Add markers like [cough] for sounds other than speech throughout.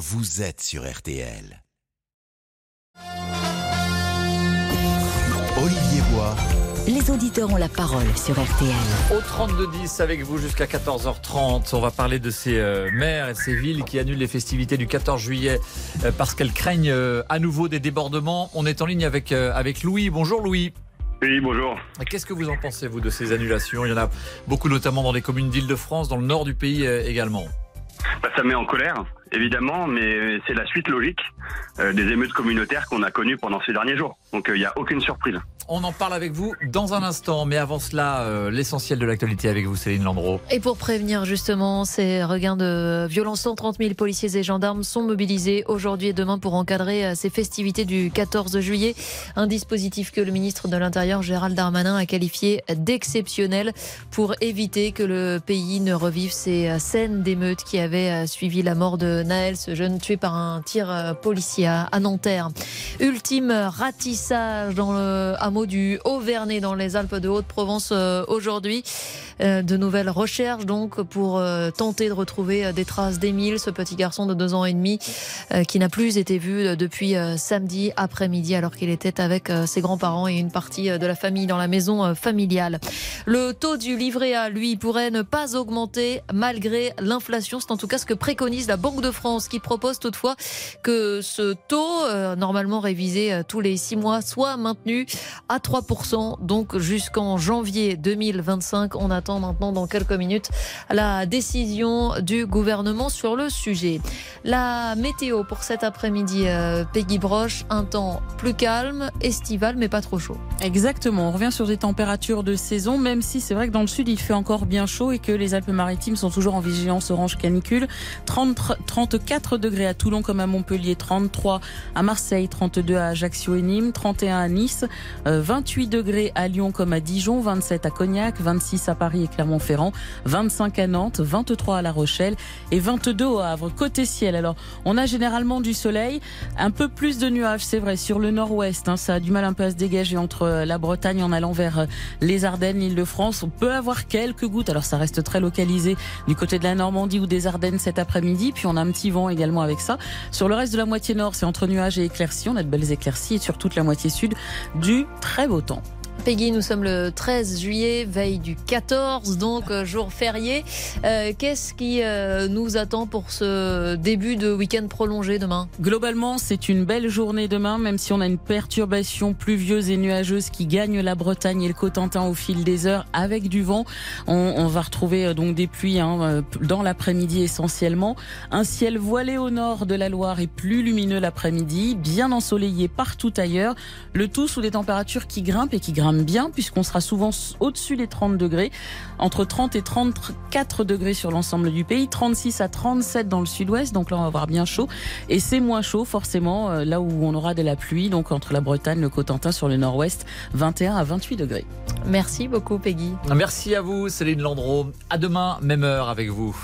vous êtes sur RTL. Olivier Bois. Les auditeurs ont la parole sur RTL. Au 32-10 avec vous jusqu'à 14h30, on va parler de ces euh, maires et de ces villes qui annulent les festivités du 14 juillet euh, parce qu'elles craignent euh, à nouveau des débordements. On est en ligne avec, avec Louis. Bonjour Louis. Oui, bonjour. Qu'est-ce que vous en pensez, vous, de ces annulations? Il y en a beaucoup, notamment dans les communes d'Île-de-France, dans le nord du pays également. Bah, ça met en colère, évidemment, mais c'est la suite logique des émeutes communautaires qu'on a connues pendant ces derniers jours. Donc il n'y a aucune surprise. On en parle avec vous dans un instant, mais avant cela, euh, l'essentiel de l'actualité avec vous, Céline Landreau. Et pour prévenir justement ces regains de violence, 130 000 policiers et gendarmes sont mobilisés aujourd'hui et demain pour encadrer euh, ces festivités du 14 juillet. Un dispositif que le ministre de l'Intérieur, Gérald Darmanin, a qualifié d'exceptionnel pour éviter que le pays ne revive ces euh, scènes d'émeutes qui avaient suivi la mort de Naël, ce jeune tué par un tir policier à Nanterre. Ultime ratissage dans le hameau du Haut-Vernay dans les Alpes de Haute-Provence euh, aujourd'hui. Euh, de nouvelles recherches donc pour euh, tenter de retrouver des traces d'Émile, ce petit garçon de deux ans et demi qui n'a plus été vu depuis samedi après-midi alors qu'il était avec ses grands-parents et une partie de la famille dans la maison familiale. Le taux du livret A, lui, pourrait ne pas augmenter malgré l'inflation. C'est en tout cas ce que préconise la Banque de France qui propose toutefois que ce taux, normalement révisé tous les six mois, soit maintenu à 3%, donc jusqu'en janvier 2025. On attend maintenant dans quelques minutes la décision du gouvernement sur le sujet. La météo pour cet après-midi, euh, Peggy Broche, un temps plus calme, estival, mais pas trop chaud. Exactement, on revient sur des températures de saison, même si c'est vrai que dans le sud il fait encore bien chaud et que les Alpes-Maritimes sont toujours en vigilance orange canicule. 30, 34 degrés à Toulon comme à Montpellier, 33 à Marseille, 32 à Ajaccio et Nîmes, 31 à Nice, 28 degrés à Lyon comme à Dijon, 27 à Cognac, 26 à Paris et Clermont-Ferrand, 25 à Nantes, 23 à La Rochelle et 22 au Havre. Côté ciel, alors on a généralement du soleil, un peu plus de nuages, c'est vrai, sur le nord-ouest. Hein, ça a du mal un peu à se dégager entre euh, la Bretagne en allant vers euh, les Ardennes, l'île de France. On peut avoir quelques gouttes, alors ça reste très localisé du côté de la Normandie ou des Ardennes cet après-midi. Puis on a petit vent également avec ça. Sur le reste de la moitié nord, c'est entre nuages et éclaircies. On a de belles éclaircies et sur toute la moitié sud du très beau temps. Peggy, nous sommes le 13 juillet, veille du 14, donc euh, jour férié. Euh, qu'est-ce qui euh, nous attend pour ce début de week-end prolongé demain? Globalement, c'est une belle journée demain, même si on a une perturbation pluvieuse et nuageuse qui gagne la Bretagne et le Cotentin au fil des heures avec du vent. On, va retrouver donc des pluies hein, dans l'après-midi essentiellement. Un ciel voilé au nord de la Loire et plus lumineux l'après-midi, bien ensoleillé partout ailleurs. Le tout sous des températures qui grimpent et qui grimpent bien puisqu'on sera souvent au-dessus des 30 degrés, entre 30 et 34 degrés sur l'ensemble du pays, 36 à 37 dans le sud-ouest, donc là on va avoir bien chaud. Et c'est moins chaud forcément euh, là où on aura de la pluie, donc entre la Bretagne, le Cotentin sur le nord-ouest, 21 à 28 degrés. Merci beaucoup Peggy. Merci à vous Céline Landreau. À demain, même heure avec vous.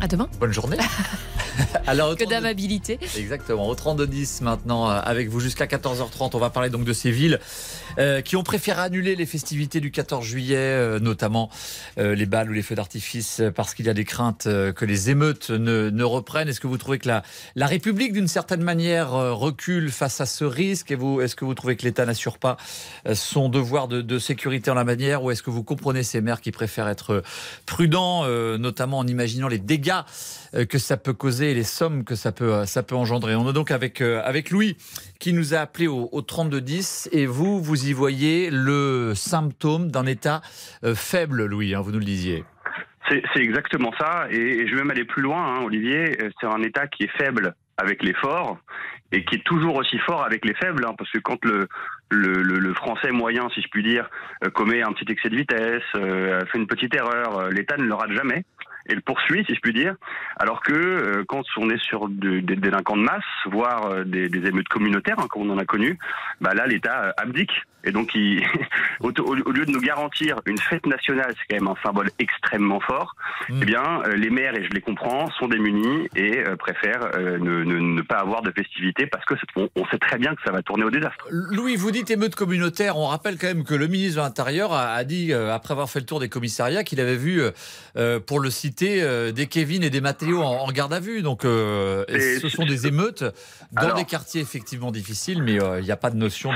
À demain. Bonne journée. [laughs] Alors, que d'amabilité. Exactement. Au 32-10 maintenant, euh, avec vous jusqu'à 14h30. On va parler donc de ces villes euh, qui ont préféré annuler les festivités du 14 juillet, euh, notamment les balles ou les feux d'artifice, parce qu'il y a des craintes que les émeutes ne, ne reprennent. Est-ce que vous trouvez que la, la République, d'une certaine manière, recule face à ce risque? Et vous, est-ce que vous trouvez que l'État n'assure pas son devoir de, de, sécurité en la manière? Ou est-ce que vous comprenez ces maires qui préfèrent être prudents, notamment en imaginant les dégâts que ça peut causer et les sommes que ça peut, ça peut engendrer. On est donc avec, avec Louis qui nous a appelé au, au 3210 et vous, vous y voyez le symptôme d'un état faible, Louis, hein, vous nous le disiez. C'est exactement ça et, je vais même aller plus loin, hein, Olivier. C'est un état qui est faible avec les forts et qui est toujours aussi fort avec les faibles, hein, parce que quand le, le, français moyen, si je puis dire, commet un petit excès de vitesse, fait une petite erreur, l'État ne le rate jamais et le poursuit, si je puis dire. Alors que euh, quand on est sur des délinquants de masse, voire euh, des, des, émeutes communautaires, hein, comme on en a connu, bah là l'État abdique et donc, il, [laughs] au, lieu de nous garantir une fête nationale, c'est quand même un symbole extrêmement fort, mm. eh bien, euh, les maires, et je les comprends, sont démunis et euh, préfèrent euh, ne, ne, ne, pas avoir de festivités parce que on, on, sait très bien que ça va tourner au désastre. Louis, vous dites émeute communautaire. On rappelle quand même que le ministre de l'Intérieur a, a, dit, après avoir fait le tour des commissariats, qu'il avait vu, pour le citer, euh, des Kevin et des Mathéo en, en garde à vue. Donc, euh, ce sont des émeutes dans Alors- des quartiers effectivement difficiles, mais euh, il n'y a pas de notion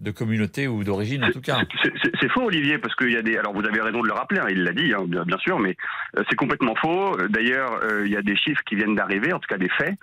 de, communauté ou d'origine en tout cas. C'est- faux, Olivier, parce qu'il y a des. Alors, vous avez raison de le rappeler, hein, il l'a dit, hein, bien, sûr, mais euh, c'est complètement faux. D'ailleurs, euh, il y a des chiffres qui viennent d'arriver, en tout cas des faits.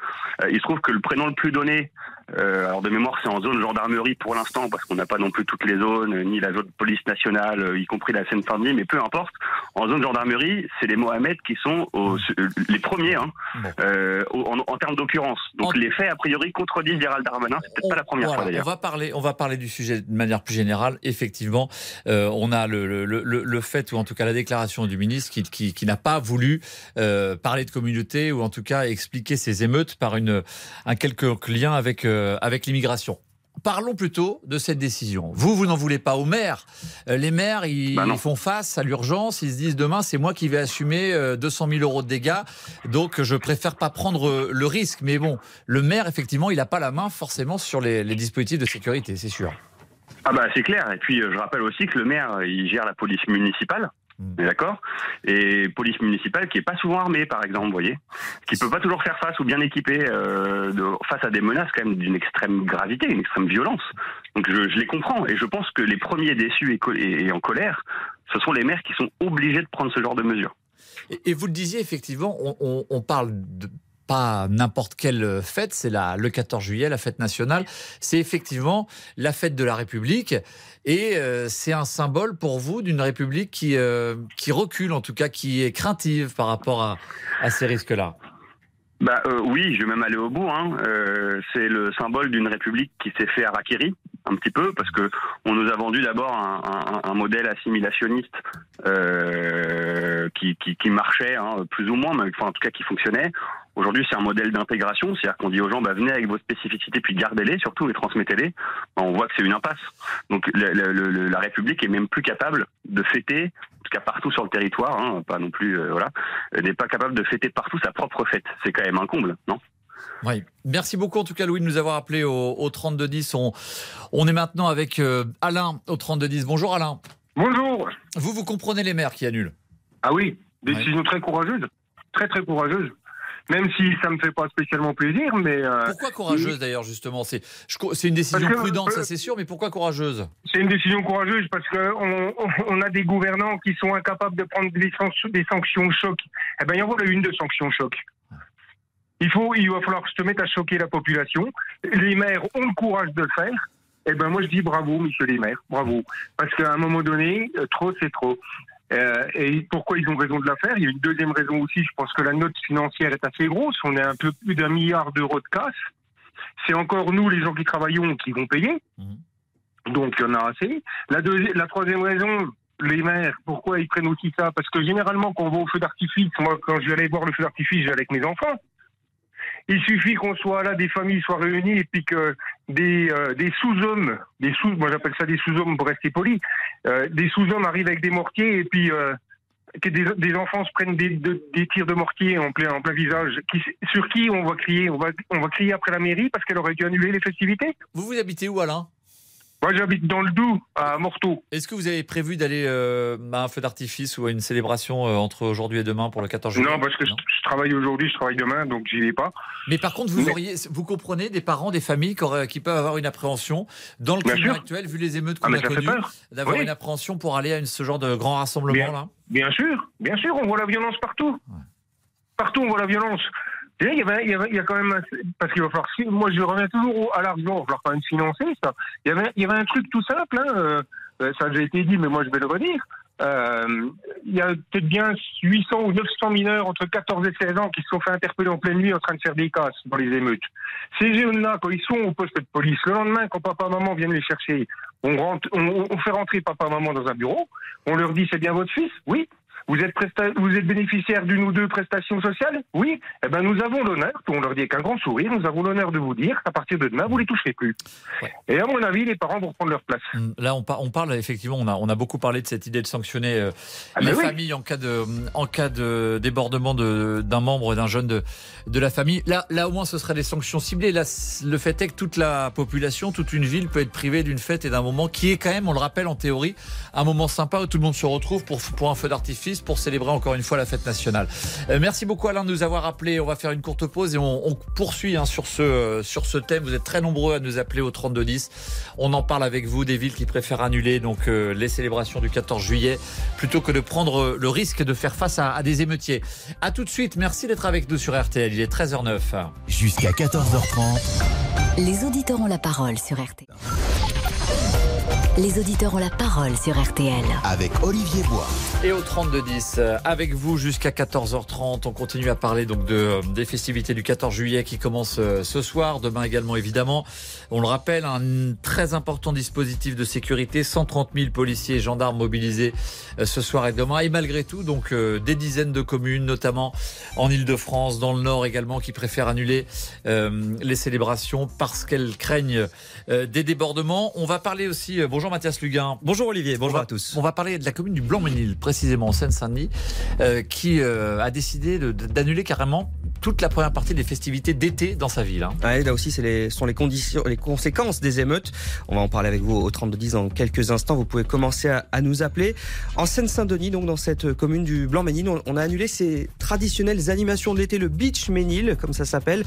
Euh, il se trouve que le prénom le plus donné, euh, alors de mémoire, c'est en zone gendarmerie pour l'instant, parce qu'on n'a pas non plus toutes les zones, ni la zone police nationale, euh, y compris la Seine-Saint-Denis, mais peu importe. En zone gendarmerie, c'est les Mohamed qui sont au- euh, les premiers hein, Bon. euh, en, en termes d'occurrence. Donc, En- les faits, a priori, contredisent Gérald Darmanin. C'est peut-être pas la première Voilà, fois, d'ailleurs. On va parler, on va parler du sujet de manière plus générale. Effectivement, euh, on a le, le, le, le fait ou en tout cas la déclaration du ministre qui, qui, qui n'a pas voulu euh, parler de communauté ou en tout cas expliquer ces émeutes par une un quelconque lien avec euh, avec l'immigration. Parlons plutôt de cette décision. Vous, vous n'en voulez pas aux maires. Euh, les maires, ils, Bah ils font face à l'urgence. Ils se disent demain, c'est moi qui vais assumer euh, 200 000 euros de dégâts. Donc, je préfère pas prendre euh, le risque. Mais bon, le maire, effectivement, il n'a pas la main forcément sur les, les dispositifs de sécurité, c'est sûr. Ah bah c'est clair. Et puis euh, je rappelle aussi que le maire, euh, il gère la police municipale. Mm. D'accord? Et police municipale qui est pas souvent armée, par exemple, vous voyez? Qui peut pas toujours faire face ou bien équipée euh, de, face à des menaces quand même d'une extrême gravité, une extrême violence. Donc je, je les comprends. Et je pense que les premiers déçus et, co- et- et en colère, ce sont les maires qui sont obligés de prendre ce genre de mesures. Et, et vous le disiez, effectivement, on, on- on parle de pas n'importe quelle fête, c'est le 14 juillet, la fête nationale. C'est effectivement la fête de la République. Et euh, c'est un symbole pour vous d'une République qui, euh, qui recule, en tout cas, qui est craintive par rapport à, à ces risques-là. Bah euh, oui, je vais même aller au bout. Hein. Euh, c'est le symbole d'une république qui s'est fait harakiri un petit peu parce que on nous a vendu d'abord un, modèle assimilationniste euh, qui marchait hein, plus ou moins, mais enfin, en tout cas qui fonctionnait. Aujourd'hui, c'est un modèle d'intégration, c'est-à-dire qu'on dit aux gens bah, venez avec vos spécificités puis gardez-les surtout et transmettez-les. Bah, on voit que c'est une impasse. Donc le- le- le- la République est même plus capable de fêter, en tout cas partout sur le territoire, hein, pas non plus euh, voilà, elle n'est pas capable de fêter partout sa propre fête. C'est quand même un comble, non? Oui. Merci beaucoup, en tout cas, Louis, de nous avoir appelé au, au 3210. On, on est maintenant avec euh, Alain au 3210. Bonjour, Alain. Bonjour. Vous, vous comprenez les maires qui annulent Ah oui, décision très courageuse, très très courageuse. Même si ça me fait pas spécialement plaisir, mais euh, Pourquoi courageuse, d'ailleurs, justement? C'est une décision que- prudente, ça euh, c'est sûr, mais pourquoi courageuse? c'est une décision courageuse parce que on, a des gouvernants qui sont incapables de prendre des, sanctions- des sanctions choc. Eh ben, il y en a une de sanctions choc. Il faut, il va falloir se mettre à choquer la population. Les maires ont le courage de le faire. Eh ben, moi, je dis bravo, monsieur les maires, bravo. Parce qu'à un moment donné, euh, trop, c'est trop. Euh, et pourquoi ils ont raison de la faire? Il y a une deuxième raison aussi. Je pense que la note financière est assez grosse. On est un peu plus d'un milliard d'euros de casse. C'est encore nous, les gens qui travaillons, qui vont payer. Mhm. Donc, il y en a assez. La, la troisième raison, les maires, pourquoi ils prennent aussi ça? Parce que généralement, quand on va au feu d'artifice, moi, quand je vais aller voir le feu d'artifice, je vais avec mes enfants. Il suffit qu'on soit là, des familles soient réunies et puis que des, euh, des sous-hommes, des sous, moi j'appelle ça des sous-hommes pour rester poli, euh, des sous-hommes arrivent avec des mortiers et puis euh, que des, des enfants se prennent des, de- des tirs de mortier en plein, en plein visage. Sur qui on va crier? On va, on va crier après la mairie parce qu'elle aurait dû annuler les festivités? Vous, vous habitez où, Alain? Moi j'habite dans le Doubs, à Morteau. Est-ce que vous avez prévu d'aller euh, à un feu d'artifice ou à une célébration euh, entre aujourd'hui et demain pour le 14 juillet? Non, parce que je, je travaille aujourd'hui, je travaille demain, donc j'y vais pas. Mais par contre, vous Mais- auriez, vous comprenez des parents, des familles qui, auraient- qui peuvent avoir une appréhension dans le Bien climat sûr. actuel, vu les émeutes Ah, qu'on mais a connues, d'avoir Oui. une appréhension pour aller à une- ce genre de grand rassemblement Bien. là? Bien sûr, bien sûr, on voit la violence partout. Partout, on voit la violence. Là, il y, avait, il y, avait- il y a quand même. Parce qu'il va falloir. Moi, je reviens toujours à l'argent, il va falloir quand même financer ça. Il y avait, il y avait un truc tout simple, hein, euh, euh, ça a déjà été dit, mais moi, je vais le redire. Euh, il y a peut-être bien 800 ou 900 mineurs entre 14 et 16 ans qui se sont fait interpeller en pleine nuit en train de faire des casses dans les émeutes. Ces jeunes-là, quand ils sont au poste de police, le lendemain, quand papa maman viennent les chercher, on, rentre, on, on fait rentrer papa maman dans un bureau, on leur dit c'est bien votre fils? Oui. Vous êtes, presta- vous êtes bénéficiaire d'une ou deux prestations sociales Oui. Eh ben, nous avons l'honneur, on leur dit avec un grand sourire, nous avons l'honneur de vous dire qu'à partir de demain, vous les toucherez plus. Ouais. Et à mon avis, les parents vont reprendre leur place. Hum, Là, on, par- on parle effectivement, on a, on a beaucoup parlé de cette idée de sanctionner euh, Ah les ben oui. familles en cas de, en cas de débordement de- d'un membre, d'un jeune de, de la famille. Là, là, au moins, ce seraient des sanctions ciblées. Là, le fait est que toute la population, toute une ville peut être privée d'une fête et d'un moment qui est quand même, on le rappelle en théorie, un moment sympa où tout le monde se retrouve pour, pour un feu d'artifice 10 pour célébrer encore une fois la fête nationale. Euh, merci beaucoup Alain de nous avoir appelé. On va faire une courte pause et on, on poursuit hein, sur, ce, sur ce thème. Vous êtes très nombreux à nous appeler au 32 10. On en parle avec vous des villes qui préfèrent annuler donc euh, les célébrations du 14 juillet plutôt que de prendre le risque de faire face à, à des émeutiers. À tout de suite. Merci d'être avec nous sur RTL. Il est 13h09. Jusqu'à 14h30. Les auditeurs ont la parole sur RTL. Les auditeurs ont la parole sur RTL. Avec Olivier Bois. Et au 32-10, euh, avec vous jusqu'à 14h30, on continue à parler donc de, euh, des festivités du 14 juillet qui commencent euh, ce soir, demain également évidemment. On le rappelle, un très important dispositif de sécurité, 130 000 policiers et gendarmes mobilisés ce soir et demain. Et malgré tout, donc des dizaines de communes, notamment en Ile-de-France, dans le Nord également, qui préfèrent annuler euh, les célébrations parce qu'elles craignent euh, des débordements. On va parler aussi, euh, bonjour Mathias Luguin. Bonjour Olivier, bonjour va, à tous. On va parler de la commune du Blanc-Ménil, précisément en Seine-Saint-Denis, euh, qui euh, a décidé d'annuler carrément toute la première partie des festivités d'été dans sa ville. Hein. Ouais, là aussi, ce les, sont les, conditions, les conséquences des émeutes. On va en parler avec vous au 3210 dans quelques instants. Vous pouvez commencer à, à nous appeler. En Seine-Saint-Denis, donc dans cette commune du Blanc-Ménil, on, on, a annulé ces traditionnelles animations de l'été, le Beach Ménil, comme ça s'appelle,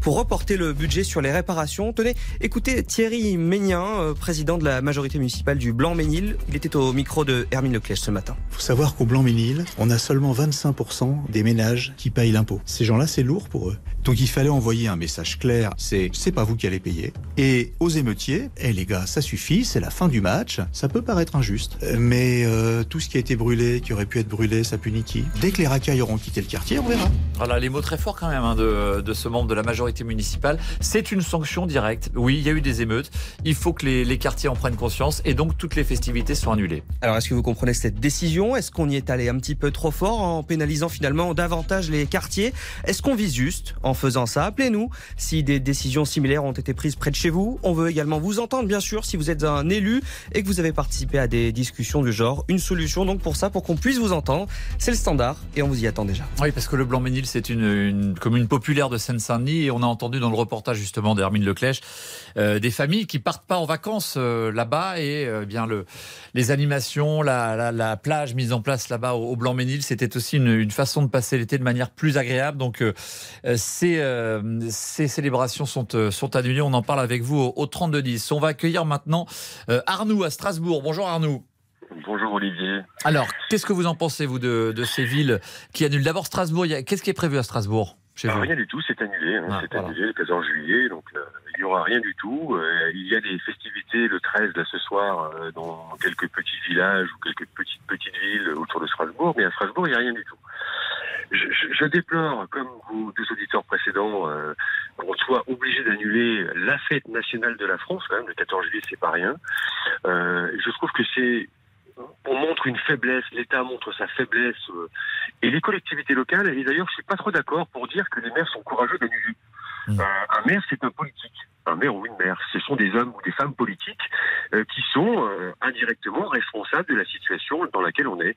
pour reporter le budget sur les réparations. Tenez, écoutez Thierry Ménien, euh, président de la majorité municipale du Blanc-Ménil. Il était au micro de Hermine Leclèche ce matin. Il faut savoir qu'au Blanc-Ménil, on a seulement 25% des ménages qui payent l'impôt. Ces gens-là, c'est lourd pour eux. Donc il fallait envoyer un message clair, c'est c'est pas vous qui allez payer. Et aux émeutiers, eh les gars, ça suffit, c'est la fin du match, ça peut paraître injuste, mais euh, tout ce qui a été brûlé, qui aurait pu être brûlé, ça punit qui? Dès que les racailles auront quitté le quartier, on verra. Voilà, les mots très forts quand même hein, de, de, ce membre de la majorité municipale. C'est une sanction directe. Oui, il y a eu des émeutes. Il faut que les, les, quartiers en prennent conscience et donc toutes les festivités sont annulées. Alors, est-ce que vous comprenez cette décision? Est-ce qu'on y est allé un petit peu trop fort en pénalisant finalement davantage les quartiers? Est-ce qu'on vise juste en faisant ça Appelez-nous si des décisions similaires ont été prises près de chez vous. On veut également vous entendre, bien sûr, si vous êtes un élu et que vous avez participé à des discussions du genre. Une solution donc pour ça, pour qu'on puisse vous entendre. C'est le standard et on vous y attend déjà. Oui, parce que le Blanc-Ménil, c'est une, une, commune populaire de Seine-Saint-Denis et on a entendu dans le reportage justement d'Hermine Leclèche euh, des familles qui partent pas en vacances euh, là-bas et euh, bien le, les animations, la, la, la, plage mise en place là-bas au, Blanc-Ménil, c'était aussi une, une, façon de passer l'été de manière plus agréable. Donc euh, ces, ces, célébrations sont, sont annulées. On en parle avec vous au, au 32-10. On va accueillir maintenant Arnoux à Strasbourg. Bonjour Arnoux. Bonjour Olivier. Alors, qu'est-ce que vous en pensez, vous, de, de ces villes qui annulent? D'abord Strasbourg, qu'est-ce qui est prévu à Strasbourg chez vous? Rien du tout, c'est annulé. Hein, ah, c'est voilà. annulé le 14 juillet, donc euh, il n'y aura rien du tout. Euh, il y a des festivités le 13, là, ce soir, euh, dans quelques petits villages ou quelques petites petites villes autour de Strasbourg, mais à Strasbourg, il n'y a rien du tout. Je, je, déplore, comme vos deux auditeurs précédents, euh, qu'on soit obligé d'annuler la fête nationale de la France, quand même, le 14 juillet, c'est pas rien. Euh, je trouve que c'est on montre une faiblesse, l'État montre sa faiblesse, euh, et les collectivités locales, et d'ailleurs je suis pas trop d'accord pour dire que les maires sont courageux d'annuler. Mmh. Euh, un maire, c'est un politique. Un maire ou une maire, ce sont des hommes ou des femmes politiques euh, qui sont euh, indirectement responsables de la situation dans laquelle on est.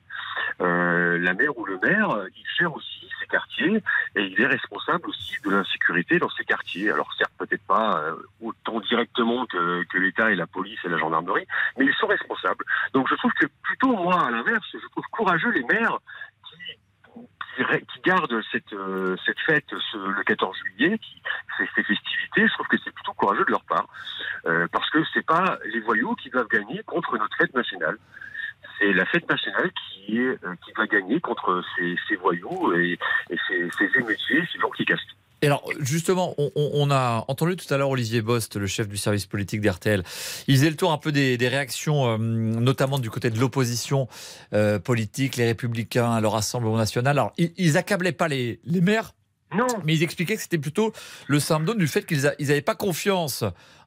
La maire ou le maire, il gère aussi ses quartiers et il est responsable aussi de l'insécurité dans ses quartiers. Alors certes, peut-être pas autant directement que, que l'État et la police et la gendarmerie, mais ils sont responsables. Donc je trouve que plutôt moi, à l'inverse, je trouve courageux les maires qui gardent cette, euh, cette fête ce, le 14 juillet, qui ces, ces festivités, je trouve que c'est plutôt courageux de leur part, euh, parce que c'est pas les voyous qui doivent gagner contre notre fête nationale. C'est la fête nationale qui est euh, qui doit gagner contre ces, ces voyous et, et ces, ces émeutiers, ces gens qui cassent tout. Et alors, justement, on, on, a entendu tout à l'heure Olivier Bost, le chef du service politique d'RTL. Il faisait le tour un peu des, des réactions, euh, notamment du côté de l'opposition euh, politique, les Républicains leur Rassemblement national. Alors, ils, ils accablaient pas les, les maires, non. mais ils expliquaient que c'était plutôt le symptôme du fait qu'ils n'avaient pas confiance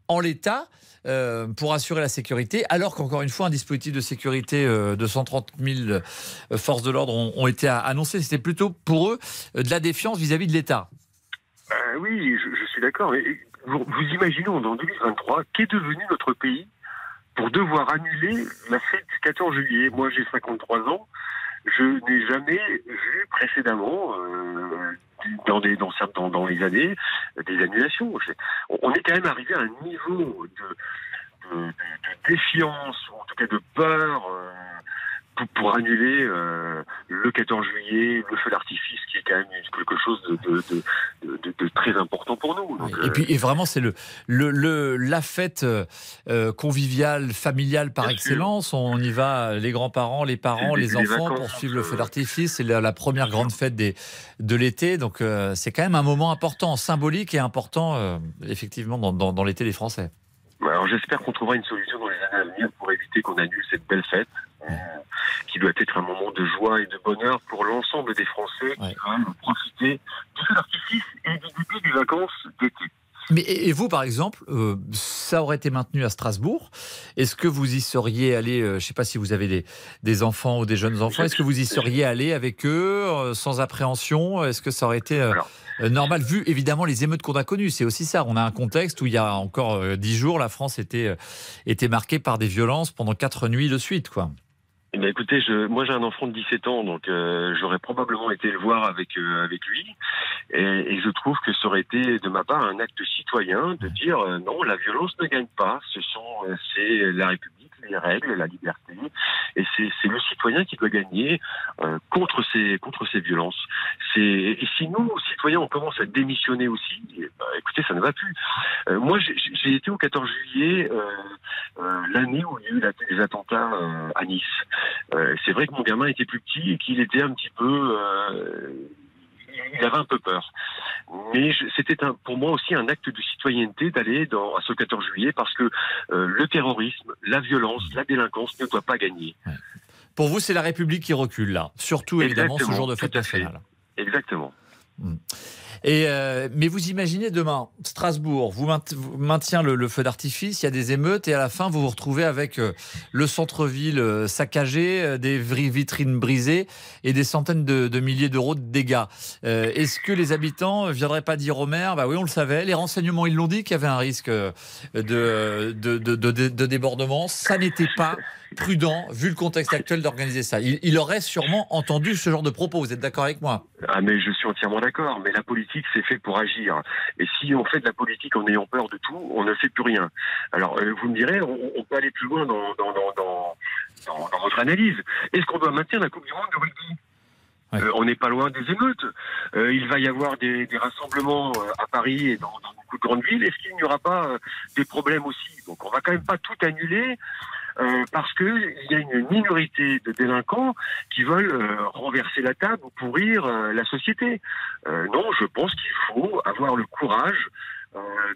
en l'État. Euh, pour assurer la sécurité, alors qu'encore une fois, un dispositif de sécurité euh, de 130 000 forces de l'ordre ont, ont, été annoncés. C'était plutôt pour eux de la défiance vis-à-vis -vis de l'État. Euh, oui, je, suis d'accord. Vous, vous imaginez en 2023, qu'est devenu notre pays pour devoir annuler la fête du 14 juillet Moi, j'ai 53 ans. Je n'ai jamais vu précédemment, euh, dans, des, dans, les années, des annulations. On est quand même arrivé à un niveau de défiance, ou en tout cas de peur, euh, pour, annuler euh, le 14 juillet, le feu d'artifice, qui est quand même quelque chose de, de, de, très important pour nous. et puis et vraiment, c'est le, le, la fête conviviale, familiale par excellence. On y va, les grands-parents, les parents, les enfants, pour suivre le feu d'artifice. C'est la, première grande fête des, de l'été. Donc c'est quand même un moment important, symbolique et important, effectivement, dans, dans, dans l'été des Français. Alors j'espère qu'on trouvera une solution dans les années à venir pour éviter qu'on annule cette belle fête, euh, qui doit être un moment de joie et de bonheur pour l'ensemble des Français qui vont profiter du feu d'artifice et du début des vacances d'été. Mais et vous, par exemple, euh, ça aurait été maintenu à Strasbourg. Est-ce que vous y seriez allé euh, Je ne sais pas si vous avez des, des enfants ou des jeunes enfants. Est-ce que vous y seriez allé avec eux sans appréhension? Est-ce que ça aurait été euh, normal, vu évidemment les émeutes qu'on a connues? C'est aussi ça. On a un contexte où il y a encore euh, dix jours, la France était, euh, était marquée par des violences pendant quatre nuits de suite, quoi. Eh ben, écoutez, je, moi j'ai un enfant de 17 ans, donc j'aurais probablement été le voir avec avec lui, et, et, je trouve que ça aurait été de ma part un acte citoyen de dire non, la violence ne gagne pas. Ce sont c'est la République les règles, la liberté. Et c'est le citoyen qui doit gagner euh, contre ces contre ces violences. Et si nous, citoyens, on commence à démissionner aussi, bah, écoutez, ça ne va plus. Euh, moi, j'ai été au 14 juillet euh, l'année où il y a eu les attentats à Nice. C'est vrai que mon gamin était plus petit et qu'il était un petit peu il avait un peu peur. Mais c'était pour moi aussi un acte de citoyenneté d'aller à ce 14 juillet parce que euh, le terrorisme, la violence, la délinquance ne doit pas gagner. Pour vous, c'est la République qui recule là, surtout évidemment ce jour de fête nationale. Exactement. Hmm. Et euh, mais vous imaginez demain, Strasbourg, vous, maintient le, feu d'artifice, il y a des émeutes et à la fin vous vous retrouvez avec euh, le centre-ville euh, saccagé, des vitrines brisées et des centaines de, milliers d'euros de dégâts. Est-ce que les habitants viendraient pas dire au maire, bah oui on le savait, les renseignements ils l'ont dit qu'il y avait un risque de, de, de débordement, ça n'était pas prudent, vu le contexte actuel, d'organiser ça. Il, aurait sûrement entendu ce genre de propos. Vous êtes d'accord avec moi? Ah, mais je suis entièrement d'accord. Mais la politique, c'est fait pour agir. Et si on fait de la politique en ayant peur de tout, on ne fait plus rien. Alors, euh, vous me direz, on, peut aller plus loin dans, dans, dans, dans votre analyse. Est-ce qu'on doit maintenir la Coupe du Monde de rugby? Euh, on n'est pas loin des émeutes. Euh, il va y avoir des, des rassemblements à Paris et dans, dans, beaucoup de grandes villes. Est-ce qu'il n'y aura pas des problèmes aussi? Donc on va quand même pas tout annuler euh, parce qu'il y a une minorité de délinquants qui veulent euh, renverser la table ou pourrir euh, la société. non, je pense qu'il faut avoir le courage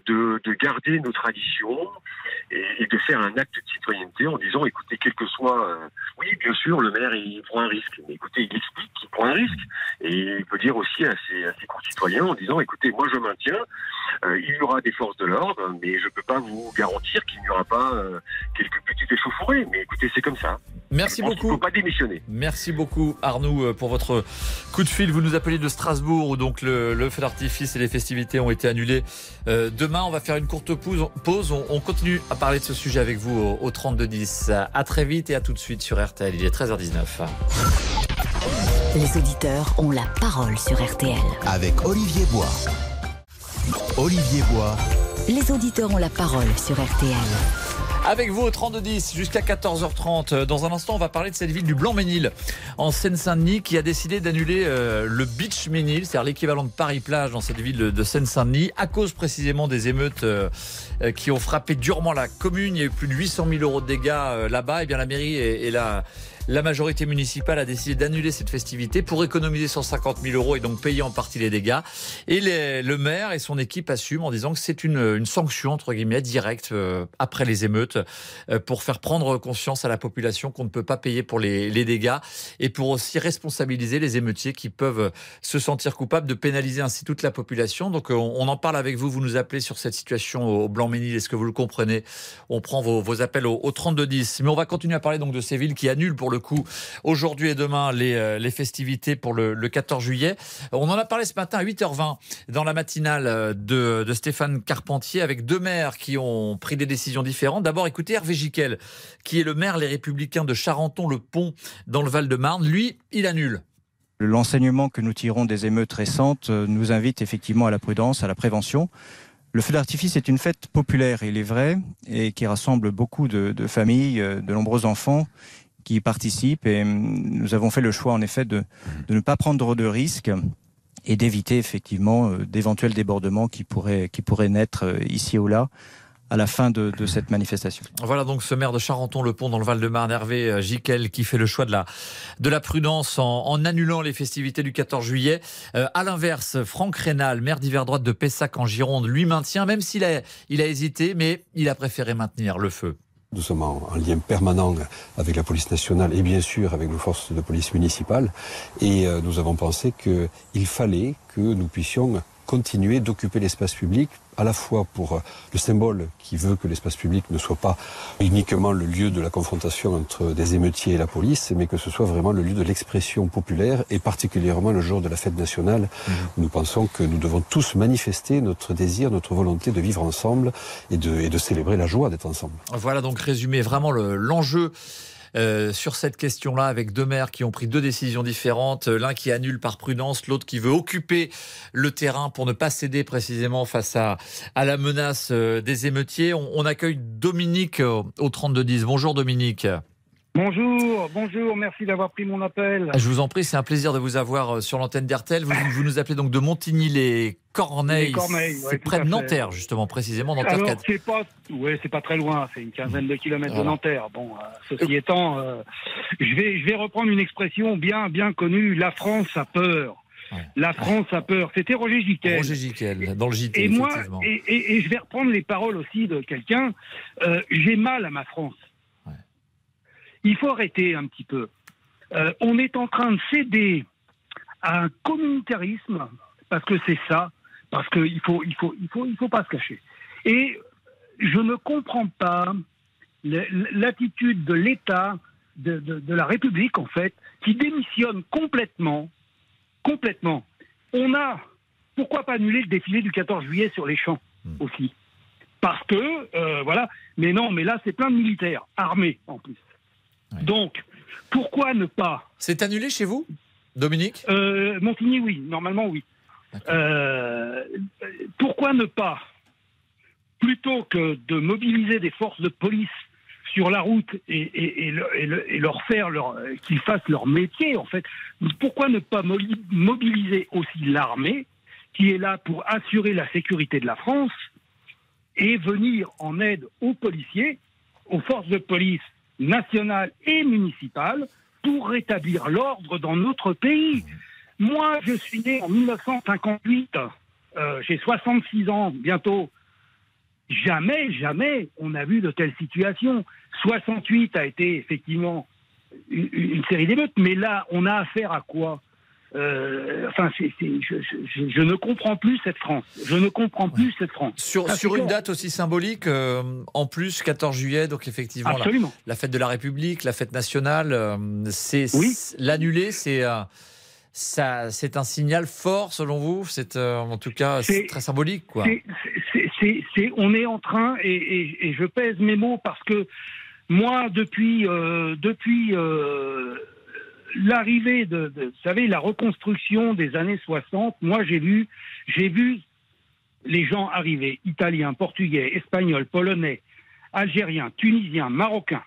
de, de, garder nos traditions et, de faire un acte de citoyenneté en disant écoutez, quel que soit, oui, bien sûr, le maire il prend un risque, mais écoutez, il explique qu'il prend un risque et il peut dire aussi à ses, à ses concitoyens en disant écoutez, moi je maintiens, il y aura des forces de l'ordre, mais je ne peux pas vous garantir qu'il n'y aura pas quelques petits échauffourées. Mais écoutez, c'est comme ça. Merci beaucoup. Il ne faut pas démissionner. Merci beaucoup Arnaud euh, pour votre coup de fil. Vous nous appelez de Strasbourg où donc le, feu d'artifice et les festivités ont été annulées. Euh, demain, on va faire une courte pause. pause. On, continue à parler de ce sujet avec vous au, 3210. À très vite et à tout de suite sur RTL. Il est 13h19. Les auditeurs ont la parole sur RTL. Avec Olivier Bois. Olivier Bois. Les auditeurs ont la parole sur RTL. Avec vous au 32-10 jusqu'à 14h30. Dans un instant, on va parler de cette ville du Blanc-Ménil en Seine-Saint-Denis qui a décidé d'annuler euh, le Beach Ménil, c'est-à-dire l'équivalent de Paris-Plage dans cette ville de Seine-Saint-Denis, à cause précisément des émeutes euh, euh, qui ont frappé durement la commune. Il y a eu plus de 800 000 euros de dégâts là-bas. Et bien la mairie est, là la majorité municipale a décidé d'annuler cette festivité pour économiser 150 000 euros et donc payer en partie les dégâts. Et le maire et son équipe assument en disant que c'est une, sanction, entre guillemets, directe euh, après les émeutes euh, pour faire prendre conscience à la population qu'on ne peut pas payer pour les, les, dégâts et pour aussi responsabiliser les émeutiers qui peuvent se sentir coupables de pénaliser ainsi toute la population. Donc on, en parle avec vous, vous nous appelez sur cette situation au Blanc-Ménil, est-ce que vous le comprenez? On prend vos, vos appels au, au 3210. Mais on va continuer à parler donc de ces villes qui annulent pour le coup aujourd'hui et demain les, euh, festivités pour le, 14 juillet. On en a parlé ce matin à 8h20 dans la matinale euh, de, Stéphane Carpentier avec deux maires qui ont pris des décisions différentes. D'abord, écoutez Hervé Giquel, qui est le maire Les Républicains de Charenton-le-Pont dans le Val-de-Marne. Lui, il annule. L'enseignement que nous tirons des émeutes récentes euh, nous invite effectivement à la prudence, à la prévention. Le feu d'artifice est une fête populaire, il est vrai, et qui rassemble beaucoup de familles, de nombreux enfants qui y participent et hum, nous avons fait le choix en effet de, ne pas prendre de risques et d'éviter effectivement euh, d'éventuels débordements qui pourraient, qui pourraient naître euh, ici ou là à la fin de, cette manifestation. Voilà donc ce maire de Charenton-le-Pont dans le Val-de-Marne, Hervé euh, Jiquel, qui fait le choix de la, de la prudence en, en annulant les festivités du 14 juillet. Euh, à l'inverse, Franck Rénal, maire d'hiver droite de Pessac en Gironde, lui maintient, même s'il a, il a hésité, mais il a préféré maintenir le feu. Nous sommes en, lien permanent avec la police nationale et bien sûr avec nos forces de police municipales. Et euh, nous avons pensé qu'il fallait que nous puissions continuer d'occuper l'espace public à la fois pour euh, le symbole qui veut que l'espace public ne soit pas uniquement le lieu de la confrontation entre des émeutiers et la police, mais que ce soit vraiment le lieu de l'expression populaire et particulièrement le jour de la fête nationale. Mmh. Nous pensons que nous devons tous manifester notre désir, notre volonté de vivre ensemble et de, célébrer la joie d'être ensemble. Voilà donc résumé vraiment l'enjeu. Le, euh, sur cette question-là avec deux maires qui ont pris deux décisions différentes, l'un qui annule par prudence, l'autre qui veut occuper le terrain pour ne pas céder précisément face à, la menace euh, des émeutiers. On, on accueille Dominique au 3210. Bonjour Dominique. Bonjour, bonjour, merci d'avoir pris mon appel. Je vous en prie, c'est un plaisir de vous avoir euh, sur l'antenne d'RTL. Vous, vous, nous appelez donc de Montigny-les-Corneilles. c'est ouais, près de Nanterre, justement, précisément. Nanterre Alors, c'est pas, ouais, c'est pas très loin, c'est une quinzaine de kilomètres voilà. de Nanterre. Bon, euh, ceci euh... étant, euh, je, vais, je vais reprendre une expression bien, bien connue. La France a peur. Ouais. La France a peur. C'était Roger Giquel. Roger Giquel, dans le JT. Et moi, et, et, et, je vais reprendre les paroles aussi de quelqu'un. Euh, J'ai mal à ma France. Il faut arrêter un petit peu. Euh, on est en train de céder à un communautarisme, parce que c'est ça, parce qu'il faut, il faut, il faut, il faut pas se cacher. Et je ne comprends pas l'attitude de l'État, de, de, de, la République, en fait, qui démissionne complètement, complètement. On a, pourquoi pas annuler le défilé du 14 juillet sur les champs aussi? Parce que, euh, voilà, mais non, mais là, c'est plein de militaires, armés en plus. Ouais. Donc, pourquoi ne pas. C'est annulé chez vous, Dominique? Euh, Montigny, oui. Normalement, oui. Euh, pourquoi ne pas, plutôt que de mobiliser des forces de police sur la route et, et, et, le, et leur faire leur, qu'ils fassent leur métier, en fait, pourquoi ne pas mobiliser aussi l'armée, qui est là pour assurer la sécurité de la France, et venir en aide aux policiers, aux forces de police nationale et municipale pour rétablir l'ordre dans notre pays. Moi, je suis né en 1958, euh, j'ai 66 ans bientôt. Jamais, jamais on a vu de telles situations. 68 a été effectivement une série d'émeutes, mais là, on a affaire à quoi? Euh, enfin, c est, c est, je, je, je, ne comprends plus cette France. Je ne comprends plus ouais. cette France. Sur, sur une date aussi symbolique, euh, en plus, 14 juillet, donc effectivement, la, la, fête de la République, la fête nationale, euh, c'est oui. l'annuler, c'est ça, c'est un signal fort selon vous? C'est en tout cas très symbolique, quoi. C'est, on est en train, et, et, et, je pèse mes mots parce que moi, depuis, depuis l'arrivée de, vous savez, la reconstruction des années 60, moi j'ai vu, j'ai vu les gens arriver, italiens, portugais, espagnols, polonais, algériens, tunisiens, marocains.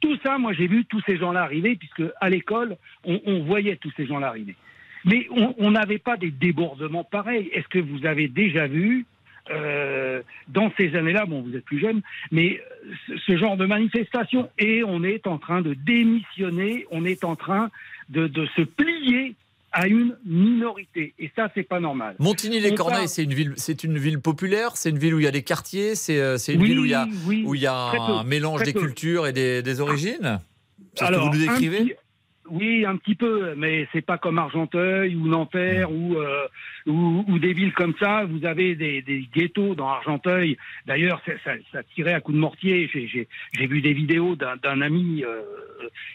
Tout ça, moi j'ai vu tous ces gens-là arriver, puisque à l'école, on, on, voyait tous ces gens-là arriver. Mais on n'avait pas des débordements pareils. Est-ce que vous avez déjà vu euh, dans ces années-là, bon, vous êtes plus jeune, mais ce genre de manifestation, et on est en train de démissionner, on est en train de, de se plier à une minorité. Et ça, c'est pas normal. Montigny-les-Corneilles, parle... c'est une ville, c'est une ville populaire, c'est une ville où il y a des quartiers, c'est, euh, c'est une oui, ville où il y a, oui, où il y a un peu, mélange des peu. cultures et des, des origines? Alors, ce que vous nous décrivez? Oui, un petit peu, mais c'est pas comme Argenteuil ou Nanterre ou, euh, ou, ou, des villes comme ça. Vous avez des, des ghettos dans Argenteuil. D'ailleurs, ça, ça, tirait à coups de mortier. J'ai vu des vidéos d'un ami euh,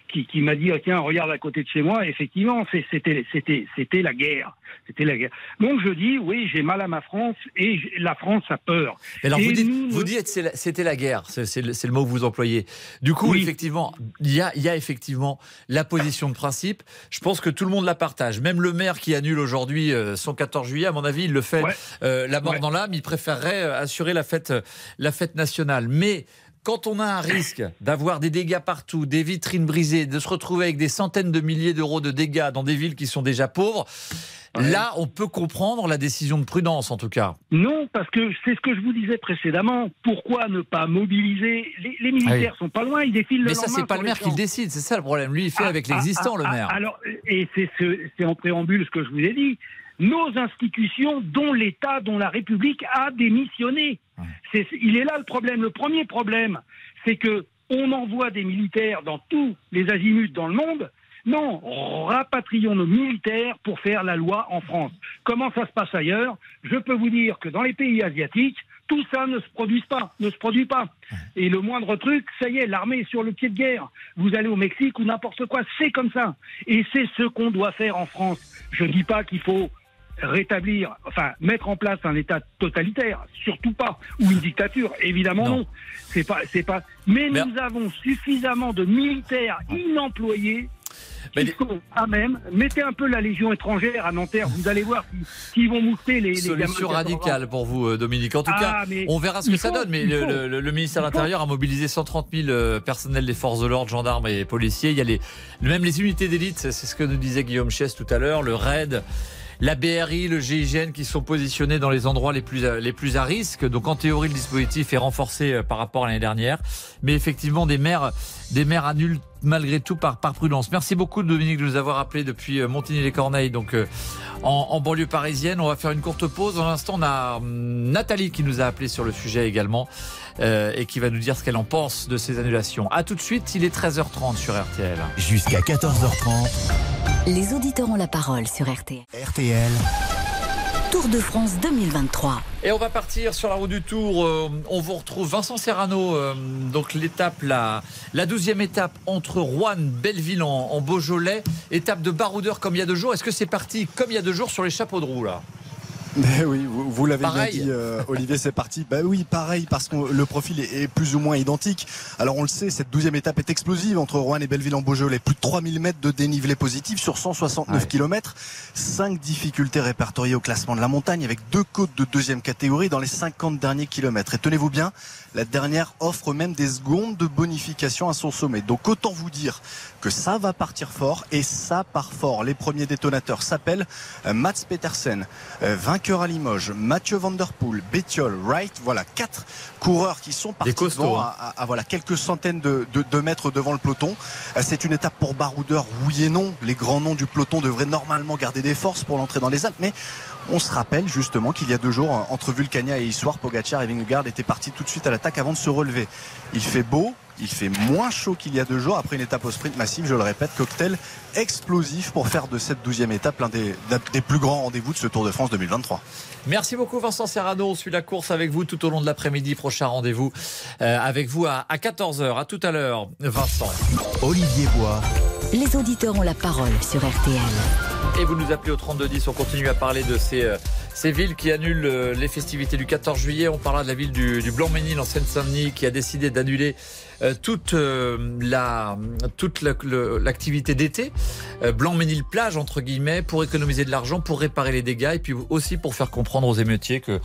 qui, qui m'a dit oh, tiens, regarde à côté de chez moi. Effectivement, c'était c'était c'était la guerre. C'était la guerre. Donc je dis oui, j'ai mal à ma France et la France a peur. Mais alors et vous dites, nous, vous dites c'était la, la, guerre. C'est le, le, mot que vous employez. Du coup, oui. effectivement, il y a, y a effectivement la position de principe. Je pense que tout le monde la partage. Même le maire qui annule aujourd'hui euh, son 14 juillet, à mon avis, il le fait ouais. euh, la mort ouais. dans l'âme. Il préférerait euh, assurer la fête, la fête nationale. Mais quand on a un risque d'avoir des dégâts partout, des vitrines brisées, de se retrouver avec des centaines de milliers d'euros de dégâts dans des villes qui sont déjà pauvres, là, on peut comprendre la décision de prudence, en tout cas. Non, parce que c'est ce que je vous disais précédemment. Pourquoi ne pas mobiliser? Les, les militaires Ah sont pas loin, ils défilent le Mais ça, lendemain c'est pas le maire qui le décide, c'est ça le problème. Lui, il fait Ah, avec ah, l'existant, ah, le maire. Alors, et c'est ce- c'est en préambule ce que je vous ai dit. Nos institutions, dont l'État, dont la République a démissionné. C'est- il est là le problème. Le premier problème, c'est que on envoie des militaires dans tous les azimuts dans le monde. Non, rapatrions nos militaires pour faire la loi en France. Comment ça se passe ailleurs? Je peux vous dire que dans les pays asiatiques, tout ça ne se produit pas, ne se produit pas. Et le moindre truc, ça y est, l'armée est sur le pied de guerre. Vous allez au Mexique ou n'importe quoi, c'est comme ça. Et c'est ce qu'on doit faire en France. Je ne dis pas qu'il faut rétablir, enfin mettre en place un État totalitaire, surtout pas, ou une dictature, évidemment non. C'est pas, c'est pas. Mais, nous avons suffisamment de militaires inemployés. qui sont à même, mettez un peu la Légion étrangère à Nanterre, vous allez voir qu'ils vont mousser les, les Solution 14 ans. radicale pour vous, euh, Dominique. En tout Ah, cas, mais on verra ce que ça donne. Mais le, faut. le- le ministère de l'Intérieur a mobilisé 130 000 euh, personnels des forces de l'ordre, gendarmes et policiers. Il y a les, même les unités d'élite, c'est c'est ce que nous disait Guillaume Chess tout à l'heure, le RAID. La BRI, le GIGN qui sont positionnés dans les endroits les plus, à- les plus à risque. Donc en théorie, le dispositif est renforcé euh, par rapport à l'année dernière. Mais effectivement, des maires, des maires annulent malgré tout par, par prudence. Merci beaucoup Dominique de nous avoir appelé depuis euh, Montigny-les-Corneilles, donc euh, en, en banlieue parisienne. On va faire une courte pause. Dans l'instant, on a hum, Nathalie qui nous a appelé sur le sujet également euh, et qui va nous dire ce qu'elle en pense de ces annulations. À tout de suite, il est 13h30 sur RTL. Jusqu'à 14h30, Les auditeurs ont la parole sur RTL. RTL. Tour de France 2023. Et on va partir sur la route du Tour. Euh, on vous retrouve Vincent Serrano. euh, donc l'étape, la, la 12e étape entre Rouen, Belleville en, en Beaujolais. Étape de baroudeur comme il y a deux jours. Est-ce que c'est parti comme il y a deux jours sur les chapeaux de roue là? Mais oui, vous, vous l'avez bien dit, euh, Olivier, c'est parti. Bah oui, pareil, parce que le profil est, est plus ou moins identique. Alors on le sait, cette douzième étape est explosive entre Rouen et Belleville en Beaujolais. Plus de 3000 mètres de dénivelé positif sur 169 km. Cinq difficultés répertoriées au classement de la montagne avec deux côtes de deuxième catégorie dans les 50 derniers kilomètres. Et tenez-vous bien, la dernière offre même des secondes de bonification à son sommet. Donc autant vous dire que ça va partir fort et ça part fort. Les premiers détonateurs s'appellent euh, Mats Petersen, euh, vainqueur à Limoges, Mathieu Van Der Poel, Bettiol, Wright. Voilà, quatre coureurs qui sont partis costauds, devant hein. à, à- à, voilà, quelques centaines de, de- de mètres devant le peloton. Euh, C'est une étape pour baroudeur, oui et non. Les grands noms du peloton devraient normalement garder des forces pour l'entrée dans les Alpes, mais on se rappelle justement qu'il y a deux jours, euh, entre Vulcania et Issoire, Pogacar et Vingegaard étaient partis tout de suite à l'attaque avant de se relever. Il fait beau, il fait moins chaud qu'il y a deux jours après une étape au sprint massif, je le répète, cocktail explosif pour faire de cette douzième étape l'un des, des plus grands rendez-vous de ce Tour de France 2023. Merci beaucoup Vincent Serrano. On suit la course avec vous tout au long de l'après-midi. Prochain rendez-vous euh, avec vous à, à 14h. À tout à l'heure, Vincent. Olivier Bois. Les auditeurs ont la parole sur RTL. Et vous nous appelez au 3210. On continue à parler de ces, euh, ces villes qui annulent euh, les festivités du 14 juillet. On parlera de la ville du, du Blanc-Ménil en Seine-Saint-Denis qui a décidé d'annuler euh, toute euh, la toute la- l'activité d'été, euh, Blanc-Ménil plage entre guillemets, pour économiser de l'argent, pour réparer les dégâts et puis aussi pour faire comprendre aux émeutiers que